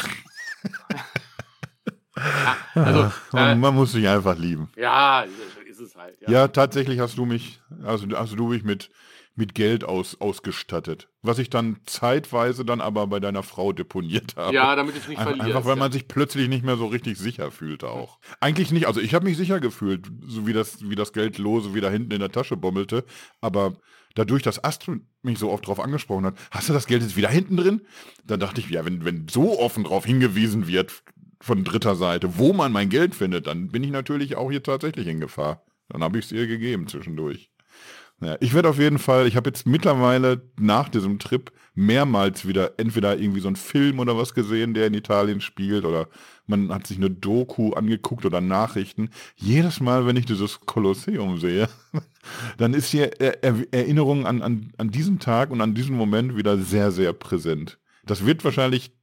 ja, also, man, äh, man, muss sich einfach lieben. Ja, ist es halt. Ja, ja tatsächlich hast du mich, also hast du mich mit mit Geld aus, ausgestattet. Was ich dann zeitweise dann aber bei deiner Frau deponiert habe. Ja, damit ich nicht verliere. Einfach weil man sich plötzlich nicht mehr so richtig sicher fühlte auch. Eigentlich nicht, also ich habe mich sicher gefühlt, so wie das, wie das Geld lose wieder hinten in der Tasche bommelte. Aber dadurch, dass Astrid mich so oft drauf angesprochen hat, hast du das Geld jetzt wieder hinten drin? Dann dachte ich, ja, wenn, wenn so offen drauf hingewiesen wird von dritter Seite, wo man mein Geld findet, dann bin ich natürlich auch hier tatsächlich in Gefahr. Dann habe ich es ihr gegeben zwischendurch. Ja, ich werde auf jeden Fall, ich habe jetzt mittlerweile nach diesem Trip mehrmals wieder entweder irgendwie so einen Film oder was gesehen, der in Italien spielt oder man hat sich eine Doku angeguckt oder Nachrichten. Jedes Mal, wenn ich dieses Kolosseum sehe, dann ist hier Erinnerung an, an, an diesen Tag und an diesen Moment wieder sehr, sehr präsent. Das wird wahrscheinlich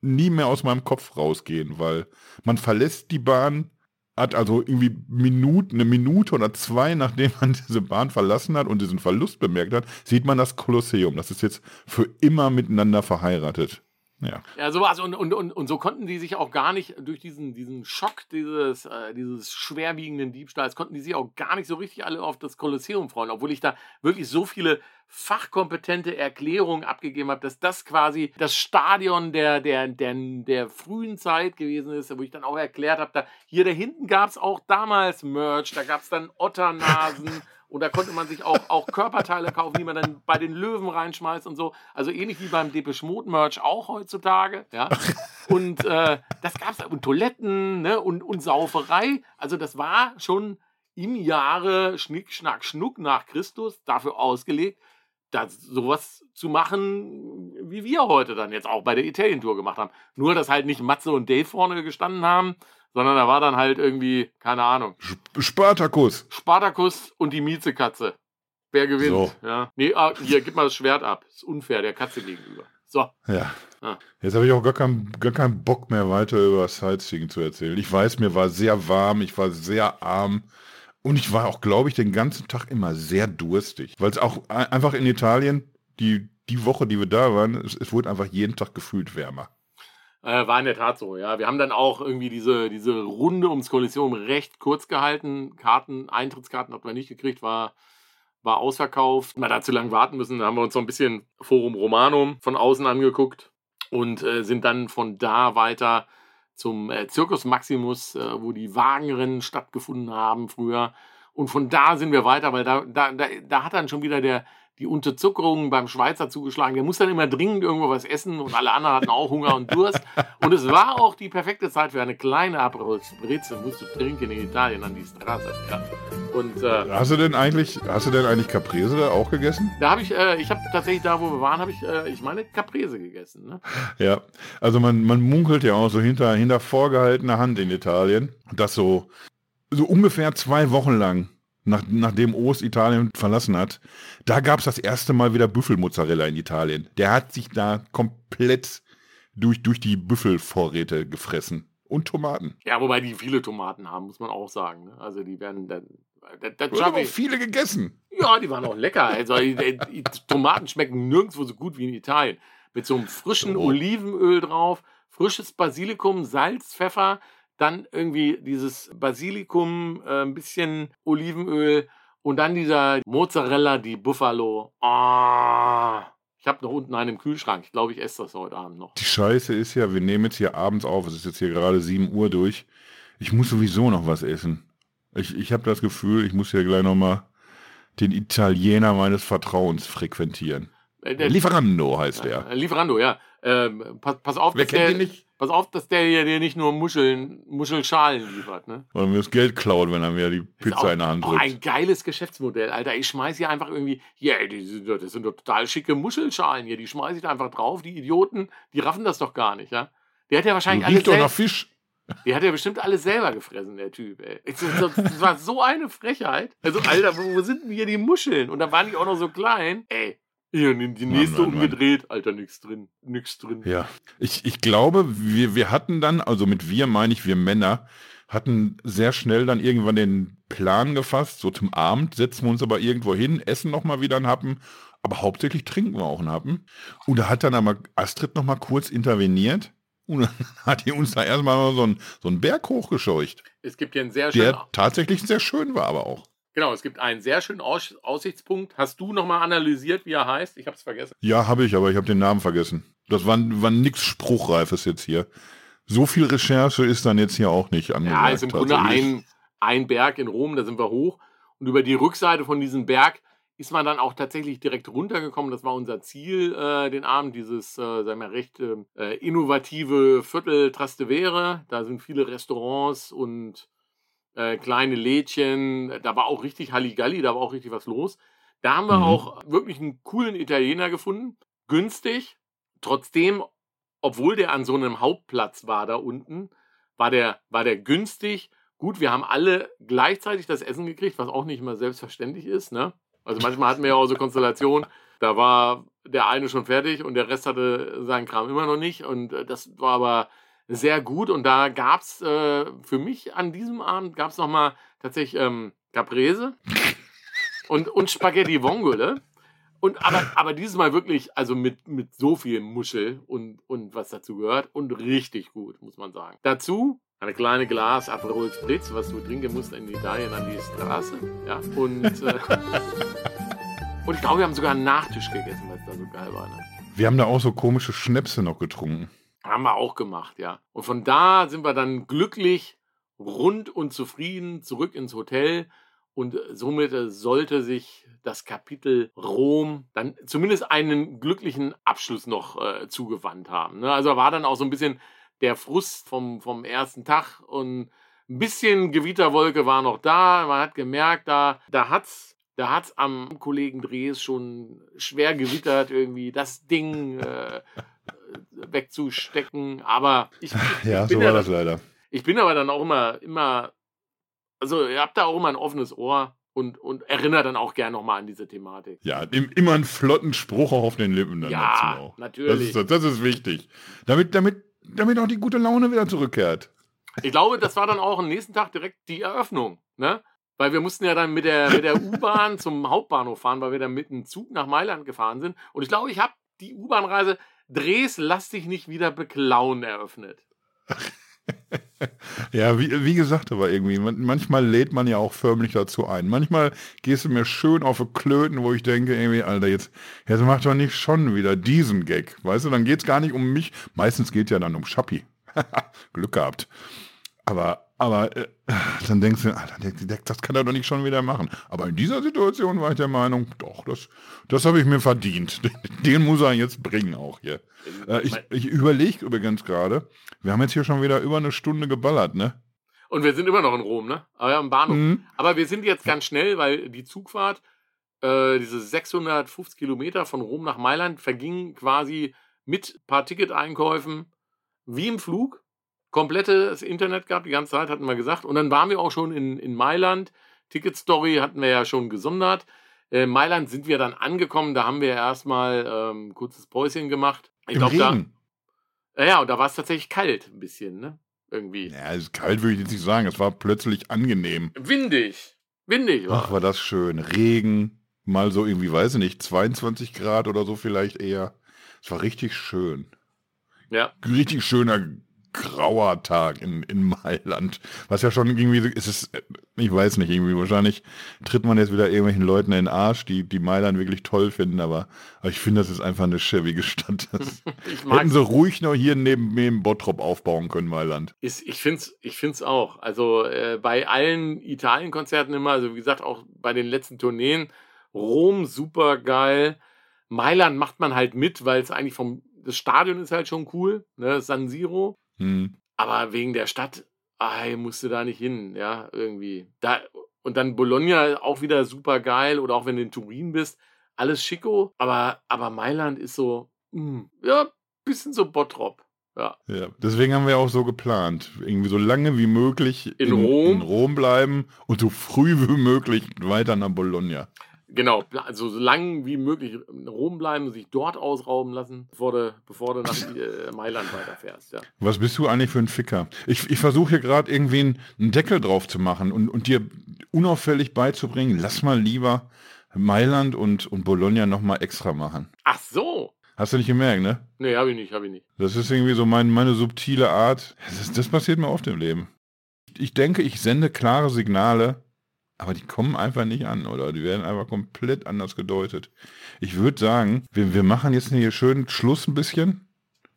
nie mehr aus meinem Kopf rausgehen, weil man verlässt die Bahn hat also irgendwie Minuten, eine Minute oder zwei, nachdem man diese Bahn verlassen hat und diesen Verlust bemerkt hat, sieht man das Kolosseum. Das ist jetzt für immer miteinander verheiratet. Ja. Ja, sowas. Also und, und, und, und so konnten die sich auch gar nicht durch diesen, diesen Schock dieses, äh, dieses schwerwiegenden Diebstahls, konnten die sich auch gar nicht so richtig alle auf das Kolosseum freuen, obwohl ich da wirklich so viele fachkompetente Erklärungen abgegeben habe, dass das quasi das Stadion der, der, der, der frühen Zeit gewesen ist, wo ich dann auch erklärt habe, da hier da hinten gab es auch damals Merch, da gab es dann Otternasen und da konnte man sich auch, auch Körperteile kaufen, die man dann bei den Löwen reinschmeißt und so. Also ähnlich wie beim Depeche Mode Merch auch heutzutage. Ja? Und äh, das gab es und Toiletten ne? und, und Sauferei. Also das war schon im Jahre Schnick, Schnack, Schnuck nach Christus dafür ausgelegt, das, sowas zu machen, wie wir heute dann jetzt auch bei der Italien-Tour gemacht haben. Nur, dass halt nicht Matze und Dave vorne gestanden haben, sondern da war dann halt irgendwie, keine Ahnung. Spartakus. Spartakus und die Miezekatze. Wer gewinnt? So. Ja. Nee, ah, hier, gib mal das Schwert ab. ist unfair der Katze gegenüber. So. Ja. Ah. Jetzt habe ich auch gar keinen, gar keinen Bock mehr weiter über Sightseeing zu erzählen. Ich weiß, mir war sehr warm, ich war sehr arm. Und ich war auch, glaube ich, den ganzen Tag immer sehr durstig. Weil es auch einfach in Italien, die, die Woche, die wir da waren, es, es wurde einfach jeden Tag gefühlt wärmer. Äh, war in der Tat so, ja. Wir haben dann auch irgendwie diese, diese Runde ums Kolosseum recht kurz gehalten. Karten, Eintrittskarten hat man nicht gekriegt, war, war ausverkauft. Man hat zu lange warten müssen. Da haben wir uns so ein bisschen Forum Romanum von außen angeguckt und äh, sind dann von da weiter zum äh, Circus Maximus, äh, wo die Wagenrennen stattgefunden haben früher. Und von da sind wir weiter, weil da, da, da, da hat dann schon wieder der, die Unterzuckerung beim Schweizer zugeschlagen. Der muss dann immer dringend irgendwo was essen und alle anderen hatten auch Hunger und Durst. Und es war auch die perfekte Zeit für eine kleine Aperol. Musst du trinken in Italien an die Straße. Ja. Und, äh, hast du denn eigentlich, hast du denn eigentlich Caprese da auch gegessen? Da habe ich, äh, ich habe tatsächlich da, wo wir waren, habe ich, äh, ich meine Caprese gegessen. Ne? Ja, also man, man munkelt ja auch so hinter, hinter vorgehaltener Hand in Italien, dass so, so ungefähr zwei Wochen lang nach, nachdem Ost Italien verlassen hat, da gab es das erste Mal wieder Büffelmozzarella in Italien. Der hat sich da komplett durch, durch die Büffelvorräte gefressen. Und Tomaten. Ja, wobei die viele Tomaten haben, muss man auch sagen. Ne? Also die werden dann. Das, das haben auch viele gegessen. Ja, die waren auch lecker. Also die, die, Tomaten schmecken nirgendwo so gut wie in Italien. Mit so einem frischen oh. Olivenöl drauf, frisches Basilikum, Salz, Pfeffer, dann irgendwie dieses Basilikum, äh, ein bisschen Olivenöl und dann dieser Mozzarella di Buffalo. Oh, ich habe noch unten einen im Kühlschrank. Ich glaube, ich esse das heute Abend noch. Die Scheiße ist ja, wir nehmen jetzt hier abends auf. Es ist jetzt hier gerade 7 Uhr durch. Ich muss sowieso noch was essen. Ich, ich habe das Gefühl, ich muss hier gleich nochmal den Italiener meines Vertrauens frequentieren. Äh, der, Lieferando heißt der. Lieferando, ja. Ähm, pass, pass, auf, Wer kennt der, ihn nicht? Pass auf, dass der hier dir nicht nur Muscheln, Muschelschalen liefert, ne? Oder mir das Geld klaut, wenn er mir die Pizza auch, in der Hand drückt. ein geiles Geschäftsmodell, Alter. Ich schmeiß hier einfach irgendwie, ja, ey, die sind, doch- das sind doch total schicke Muschelschalen hier. Die schmeiß ich da einfach drauf. Die Idioten, die raffen das doch gar nicht, ja? Der hat ja wahrscheinlich alles doch nach Fisch. der hat ja bestimmt alles selber gefressen, der Typ, ey. Das war so eine Frechheit. Also, Alter, wo sind denn hier die Muscheln? Und da waren die auch noch so klein. Ey, hier, die die Mann, nächste Mann, Mann. umgedreht. Alter, nix drin. Nix drin. Ja. Ich, ich glaube, wir, wir hatten dann, also mit wir meine ich wir Männer, hatten sehr schnell dann irgendwann den Plan gefasst, so zum Abend setzen wir uns aber irgendwo hin, essen nochmal wieder einen Happen, aber hauptsächlich trinken wir auch einen Happen. Und da hat dann aber Astrid nochmal kurz interveniert und dann hat die uns da erstmal so einen, so einen Berg hochgescheucht, Es gibt hier einen sehr schönen der tatsächlich sehr schön war aber auch. Genau, es gibt einen sehr schönen Aus Aussichtspunkt. Hast du nochmal analysiert, wie er heißt? Ich habe es vergessen. Ja, habe ich, aber ich habe den Namen vergessen. Das war, war nix Spruchreifes jetzt hier. So viel Recherche ist dann jetzt hier auch nicht angesagt. Ja, ist im Grunde ein, ein Berg in Rom, da sind wir hoch. Und über die Rückseite von diesem Berg ist man dann auch tatsächlich direkt runtergekommen. Das war unser Ziel, äh, den Abend, dieses, äh, sagen wir, recht äh, innovative Viertel Trastevere. Da sind viele Restaurants und äh, kleine Lädchen. Da war auch richtig Halligalli, da war auch richtig was los. Da haben wir Mhm. auch wirklich einen coolen Italiener gefunden. Günstig. Trotzdem, obwohl der an so einem Hauptplatz war da unten, war der, war der günstig. Gut, wir haben alle gleichzeitig das Essen gekriegt, was auch nicht immer selbstverständlich ist. Ne? Also manchmal hatten wir ja auch so Konstellationen, da war der eine schon fertig und der Rest hatte seinen Kram immer noch nicht. Und äh, das war aber sehr gut. Und da gab es äh, für mich an diesem Abend gab es nochmal tatsächlich ähm, Caprese und, und Spaghetti Vongole. Und aber, aber dieses Mal wirklich, also mit, mit so viel Muschel und, und was dazu gehört und richtig gut, muss man sagen. Dazu eine kleine Glas Aperol Spritz, was du trinken musst in Italien an die Straße. Ja, und, äh, und ich glaube, wir haben sogar einen Nachtisch gegessen, weil es da so geil war. Ne? Wir haben da auch so komische Schnäpse noch getrunken. Haben wir auch gemacht, ja. Und von da sind wir dann glücklich, rund und zufrieden zurück ins Hotel. Und somit äh, sollte sich das Kapitel Rom dann zumindest einen glücklichen Abschluss noch äh, zugewandt haben. Ne? Also war dann auch so ein bisschen der Frust vom, vom ersten Tag und ein bisschen Gewitterwolke war noch da. Man hat gemerkt, da, da hat's da hat's am Kollegen Drees schon schwer gewittert, irgendwie das Ding äh, wegzustecken. Aber ich, ich, Ja, ich, so bin war ja das dann, leider. ich bin aber dann auch immer, immer, also ihr habt da auch immer ein offenes Ohr und, und erinnert dann auch gerne nochmal an diese Thematik. Ja, im, immer einen flotten Spruch auch auf den Lippen dann Ja, dazu auch. Das natürlich. ist, das ist wichtig. Damit, damit, damit auch die gute Laune wieder zurückkehrt. Ich glaube, das war dann auch am nächsten Tag direkt die Eröffnung, ne? Weil wir mussten ja dann mit der, mit der U-Bahn zum Hauptbahnhof fahren, weil wir dann mit dem Zug nach Mailand gefahren sind. Und ich glaube, ich habe die U-Bahn-Reise Drehs, lass dich nicht wieder beklauen eröffnet. Ja, wie, wie gesagt, aber irgendwie, man, manchmal lädt man ja auch förmlich dazu ein. Manchmal gehst du mir schön auf Klöten, wo ich denke, irgendwie, Alter, jetzt, jetzt mach doch nicht schon wieder diesen Gag. Weißt du, dann geht's gar nicht um mich. Meistens geht ja dann um Schappi. Glück gehabt. Aber, aber äh, dann denkst du, Alter, der, das kann er doch nicht schon wieder machen. Aber in dieser Situation war ich der Meinung, doch, das, das habe ich mir verdient. Den muss er jetzt bringen auch hier. Äh, ich ich überlege übrigens gerade, wir haben jetzt hier schon wieder über eine Stunde geballert, ne? Und wir sind immer noch in Rom, ne? Aber am Bahnhof. Mhm. Aber wir sind jetzt ganz schnell, weil die Zugfahrt, äh, diese 650 Kilometer von Rom nach Mailand, verging quasi mit ein paar Ticketeinkäufen wie im Flug. Komplettes Internet gab die ganze Zeit, hatten wir gesagt. Und dann waren wir auch schon in, in Mailand. Ticket-Story hatten wir ja schon gesondert. Äh, Mailand sind wir dann angekommen. Da haben wir erstmal ähm, ein kurzes Päuschen gemacht. Ich glaube, da, ja, und da war es tatsächlich kalt, ein bisschen, ne? Irgendwie. Ja, also kalt würde ich jetzt nicht sagen, es war plötzlich angenehm. Windig. Windig war. Ach, war das schön. Regen, mal so irgendwie, weiß ich nicht, 22 Grad oder so vielleicht eher. Es war richtig schön. Ja. Richtig schöner grauer Tag in, in Mailand. Was ja schon irgendwie, so- es ist, ich weiß nicht, irgendwie wahrscheinlich tritt man jetzt wieder irgendwelchen Leuten in den Arsch, die, die Mailand wirklich toll finden, aber, aber ich finde, das ist einfach eine schäbige Stadt. Das Ich mag hätten sie ruhig noch hier neben mir im Bottrop aufbauen können, Mailand. Ist, ich finde es ich find's auch. Also äh, bei allen Italien-Konzerten immer, also wie gesagt, auch bei den letzten Tourneen, Rom super geil. Mailand macht man halt mit, weil es eigentlich vom, das Stadion ist halt schon cool, ne, San Siro. Hm. Aber wegen der Stadt, ey, musst du da nicht hin, ja, irgendwie. Da, und dann Bologna auch wieder super geil oder auch wenn du in Turin bist, alles schicko, aber, aber Mailand ist so, mh, ja, bisschen so Bottrop. Ja. Ja, deswegen haben wir auch so geplant. Irgendwie so lange wie möglich In Rom. in Rom bleiben und so früh wie möglich weiter nach Bologna. Genau, also so lang wie möglich in Rom bleiben und sich dort ausrauben lassen, bevor du, bevor du nach äh, Mailand weiterfährst. Ja. Was bist du eigentlich für ein Ficker? Ich, ich versuche hier gerade irgendwie einen, einen Deckel drauf zu machen und, und dir unauffällig beizubringen, lass mal lieber Mailand und, und Bologna nochmal extra machen. Ach so. Hast du nicht gemerkt, ne? Nee, hab ich nicht, hab ich nicht. Das ist irgendwie so mein, meine subtile Art. Das, das passiert mir oft im Leben. Ich denke, ich sende klare Signale, aber die kommen einfach nicht an oder die werden einfach komplett anders gedeutet. Ich würde sagen, wir, wir machen jetzt hier schön Schluss ein bisschen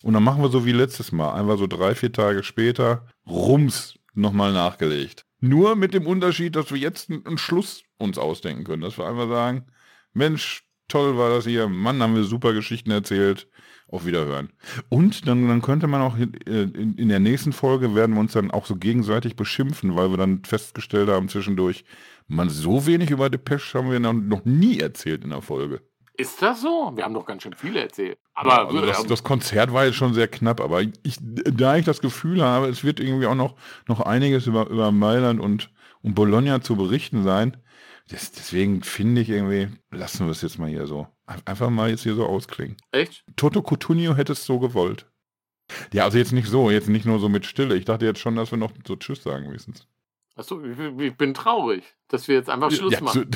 und dann machen wir so wie letztes Mal. Einfach so drei, vier Tage später, rums, nochmal nachgelegt. Nur mit dem Unterschied, dass wir jetzt einen Schluss uns ausdenken können. Dass wir einfach sagen, Mensch, toll war das hier, Mann, haben wir super Geschichten erzählt. Auf Wiederhören. Und dann, dann könnte man auch in, in, in der nächsten Folge werden wir uns dann auch so gegenseitig beschimpfen, weil wir dann festgestellt haben zwischendurch, man, so wenig über Depeche haben wir noch, nie erzählt in der Folge. Ist das so? Wir haben doch ganz schön viele erzählt. Aber also das, das Konzert war jetzt schon sehr knapp, aber ich, da ich das Gefühl habe, es wird irgendwie auch noch, noch einiges über, über Mailand und, und Bologna zu berichten sein, das, deswegen finde ich irgendwie, lassen wir es jetzt mal hier so. Einfach mal jetzt hier so ausklingen. echt? Toto Coutinho hätte es so gewollt. Ja, also jetzt nicht so, jetzt nicht nur so mit Stille. Ich dachte jetzt schon, dass wir noch so Tschüss sagen müssen. Achso, ich, ich bin traurig, dass wir jetzt einfach Schluss Ja, machen.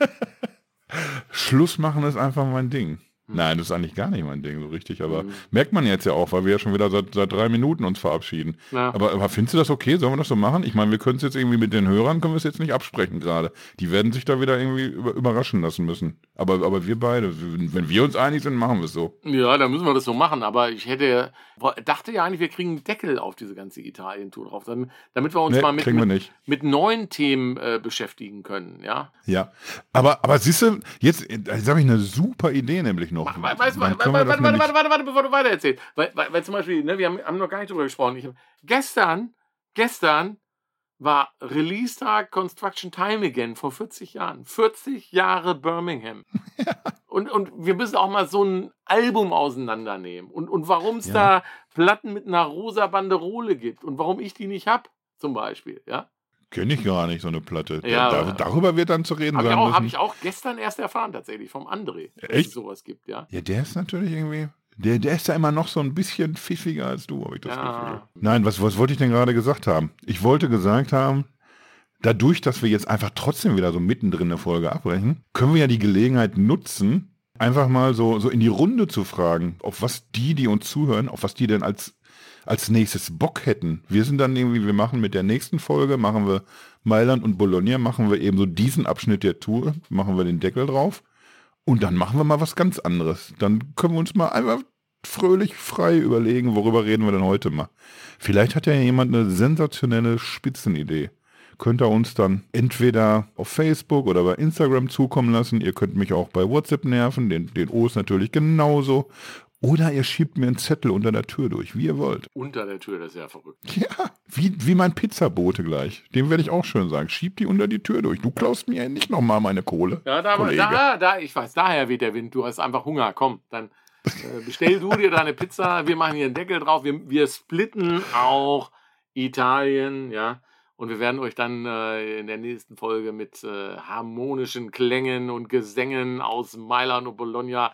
Schluss machen ist einfach mein Ding. Hm. Nein, das ist eigentlich gar nicht mein Ding so richtig, aber Hm. merkt man jetzt ja auch, weil wir ja schon wieder seit, seit drei Minuten uns verabschieden. Ja. Aber, aber findest du das okay? Sollen wir das so machen? Ich meine, wir können es jetzt irgendwie mit den Hörern, können wir es jetzt nicht absprechen gerade. Die werden sich da wieder irgendwie über, überraschen lassen müssen. Aber, aber wir beide, wenn wir uns einig sind, machen wir es so. Ja, dann müssen wir das so machen. Aber ich hätte, dachte ja eigentlich, wir kriegen einen Deckel auf diese ganze Italien-Tour drauf, dann- damit wir uns Nee, mal mit, mit, mit neuen Themen äh, beschäftigen können. Ja. Ja, aber, aber siehst du, jetzt, jetzt habe ich eine super Idee nämlich noch. Du, Dann warte, warte, warte, warte, warte, warte, bevor du weiter erzählst. Weil, weil, weil zum Beispiel, ne, wir haben, haben noch gar nicht drüber gesprochen. Ich hab, gestern, gestern war Release-Tag Construction Time Again vor 40 Jahren. 40 Jahre Birmingham. Und, und wir müssen auch mal so ein Album auseinandernehmen. Und, und warum es Ja. da Platten mit einer rosa Banderole gibt und warum ich die nicht habe, zum Beispiel. Ja? Kenne ich gar nicht, so eine Platte. Ja, da, aber- darüber wird dann zu reden Habe ich, sein auch- müssen. hab ich auch gestern erst erfahren, tatsächlich, vom André, dass Echt? es sowas gibt. Ja? Ja, der ist natürlich irgendwie. Der, der ist ja immer noch so ein bisschen pfiffiger als du, habe ich das Ja. Gefühl. Nein, was, was wollte ich denn gerade gesagt haben? Ich wollte gesagt haben, dadurch, dass wir jetzt einfach trotzdem wieder so mittendrin eine Folge abbrechen, können wir ja die Gelegenheit nutzen, einfach mal so, so in die Runde zu fragen, auf was die, die uns zuhören, auf was die denn als, als nächstes Bock hätten. Wir sind dann irgendwie, wir machen mit der nächsten Folge, machen wir Mailand und Bologna, machen wir eben so diesen Abschnitt der Tour, machen wir den Deckel drauf. Und dann machen wir mal was ganz anderes. Dann können wir uns mal einfach fröhlich frei überlegen, worüber reden wir denn heute mal. Vielleicht hat ja jemand eine sensationelle Spitzenidee. Könnt ihr uns dann entweder auf Facebook oder bei Instagram zukommen lassen. Ihr könnt mich auch bei WhatsApp nerven, den, den O's natürlich genauso. Oder ihr schiebt mir einen Zettel unter der Tür durch, wie ihr wollt. Unter der Tür, das ist ja verrückt. Ja, wie, wie mein Pizzabote gleich. Dem werde ich auch schön sagen. Schieb die unter die Tür durch. Du klaust mir nicht nochmal meine Kohle. Ja, da, Kollege. da, da, ich weiß, daher weht der Wind. Du hast einfach Hunger. Komm, dann äh, bestell du dir deine Pizza. Wir machen hier einen Deckel drauf. Wir, wir splitten auch Italien, ja. Und wir werden euch dann äh, in der nächsten Folge mit äh, harmonischen Klängen und Gesängen aus Mailand und Bologna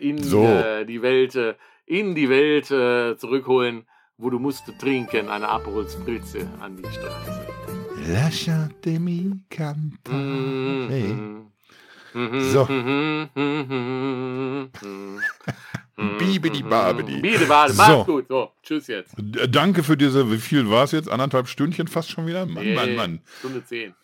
in So. äh, die Welt, äh, in die Welt äh, zurückholen, wo du musst trinken, eine Aperol Spritze an die Straße. Lasciatemi cantare. Mhm. So. Mhm. Bibidi babidi. Bibidi babidi. So. Mach's gut. So, tschüss jetzt. Danke für diese, wie viel war es jetzt? Anderthalb Stündchen fast schon wieder? Mann, Mann, Nee, Mann. Stunde 10.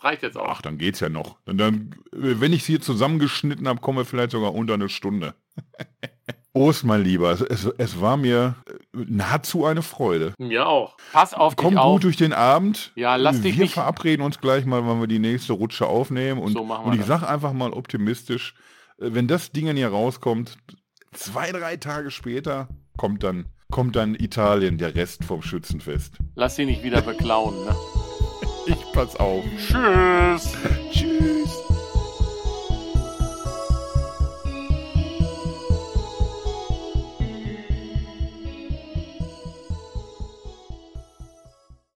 Das reicht jetzt auch. Ach, dann geht's ja noch. Und dann, wenn ich sie hier zusammengeschnitten habe, kommen wir vielleicht sogar unter eine Stunde. Ost, mein Lieber, es, es, es war mir äh, nahezu eine Freude. Mir auch. Pass auf Komm dich auf. gut durch den Abend. Ja, lass dich wir nicht- verabreden uns gleich mal, wann wir die nächste Rutsche aufnehmen. Und, So machen wir und ich das. sag einfach mal optimistisch, äh, wenn das Ding hier rauskommt, zwei, drei Tage später kommt dann kommt dann Italien, der Rest vom Schützenfest. Lass sie nicht wieder beklauen, ne? Parkplatz auf. Tschüss. Tschüss.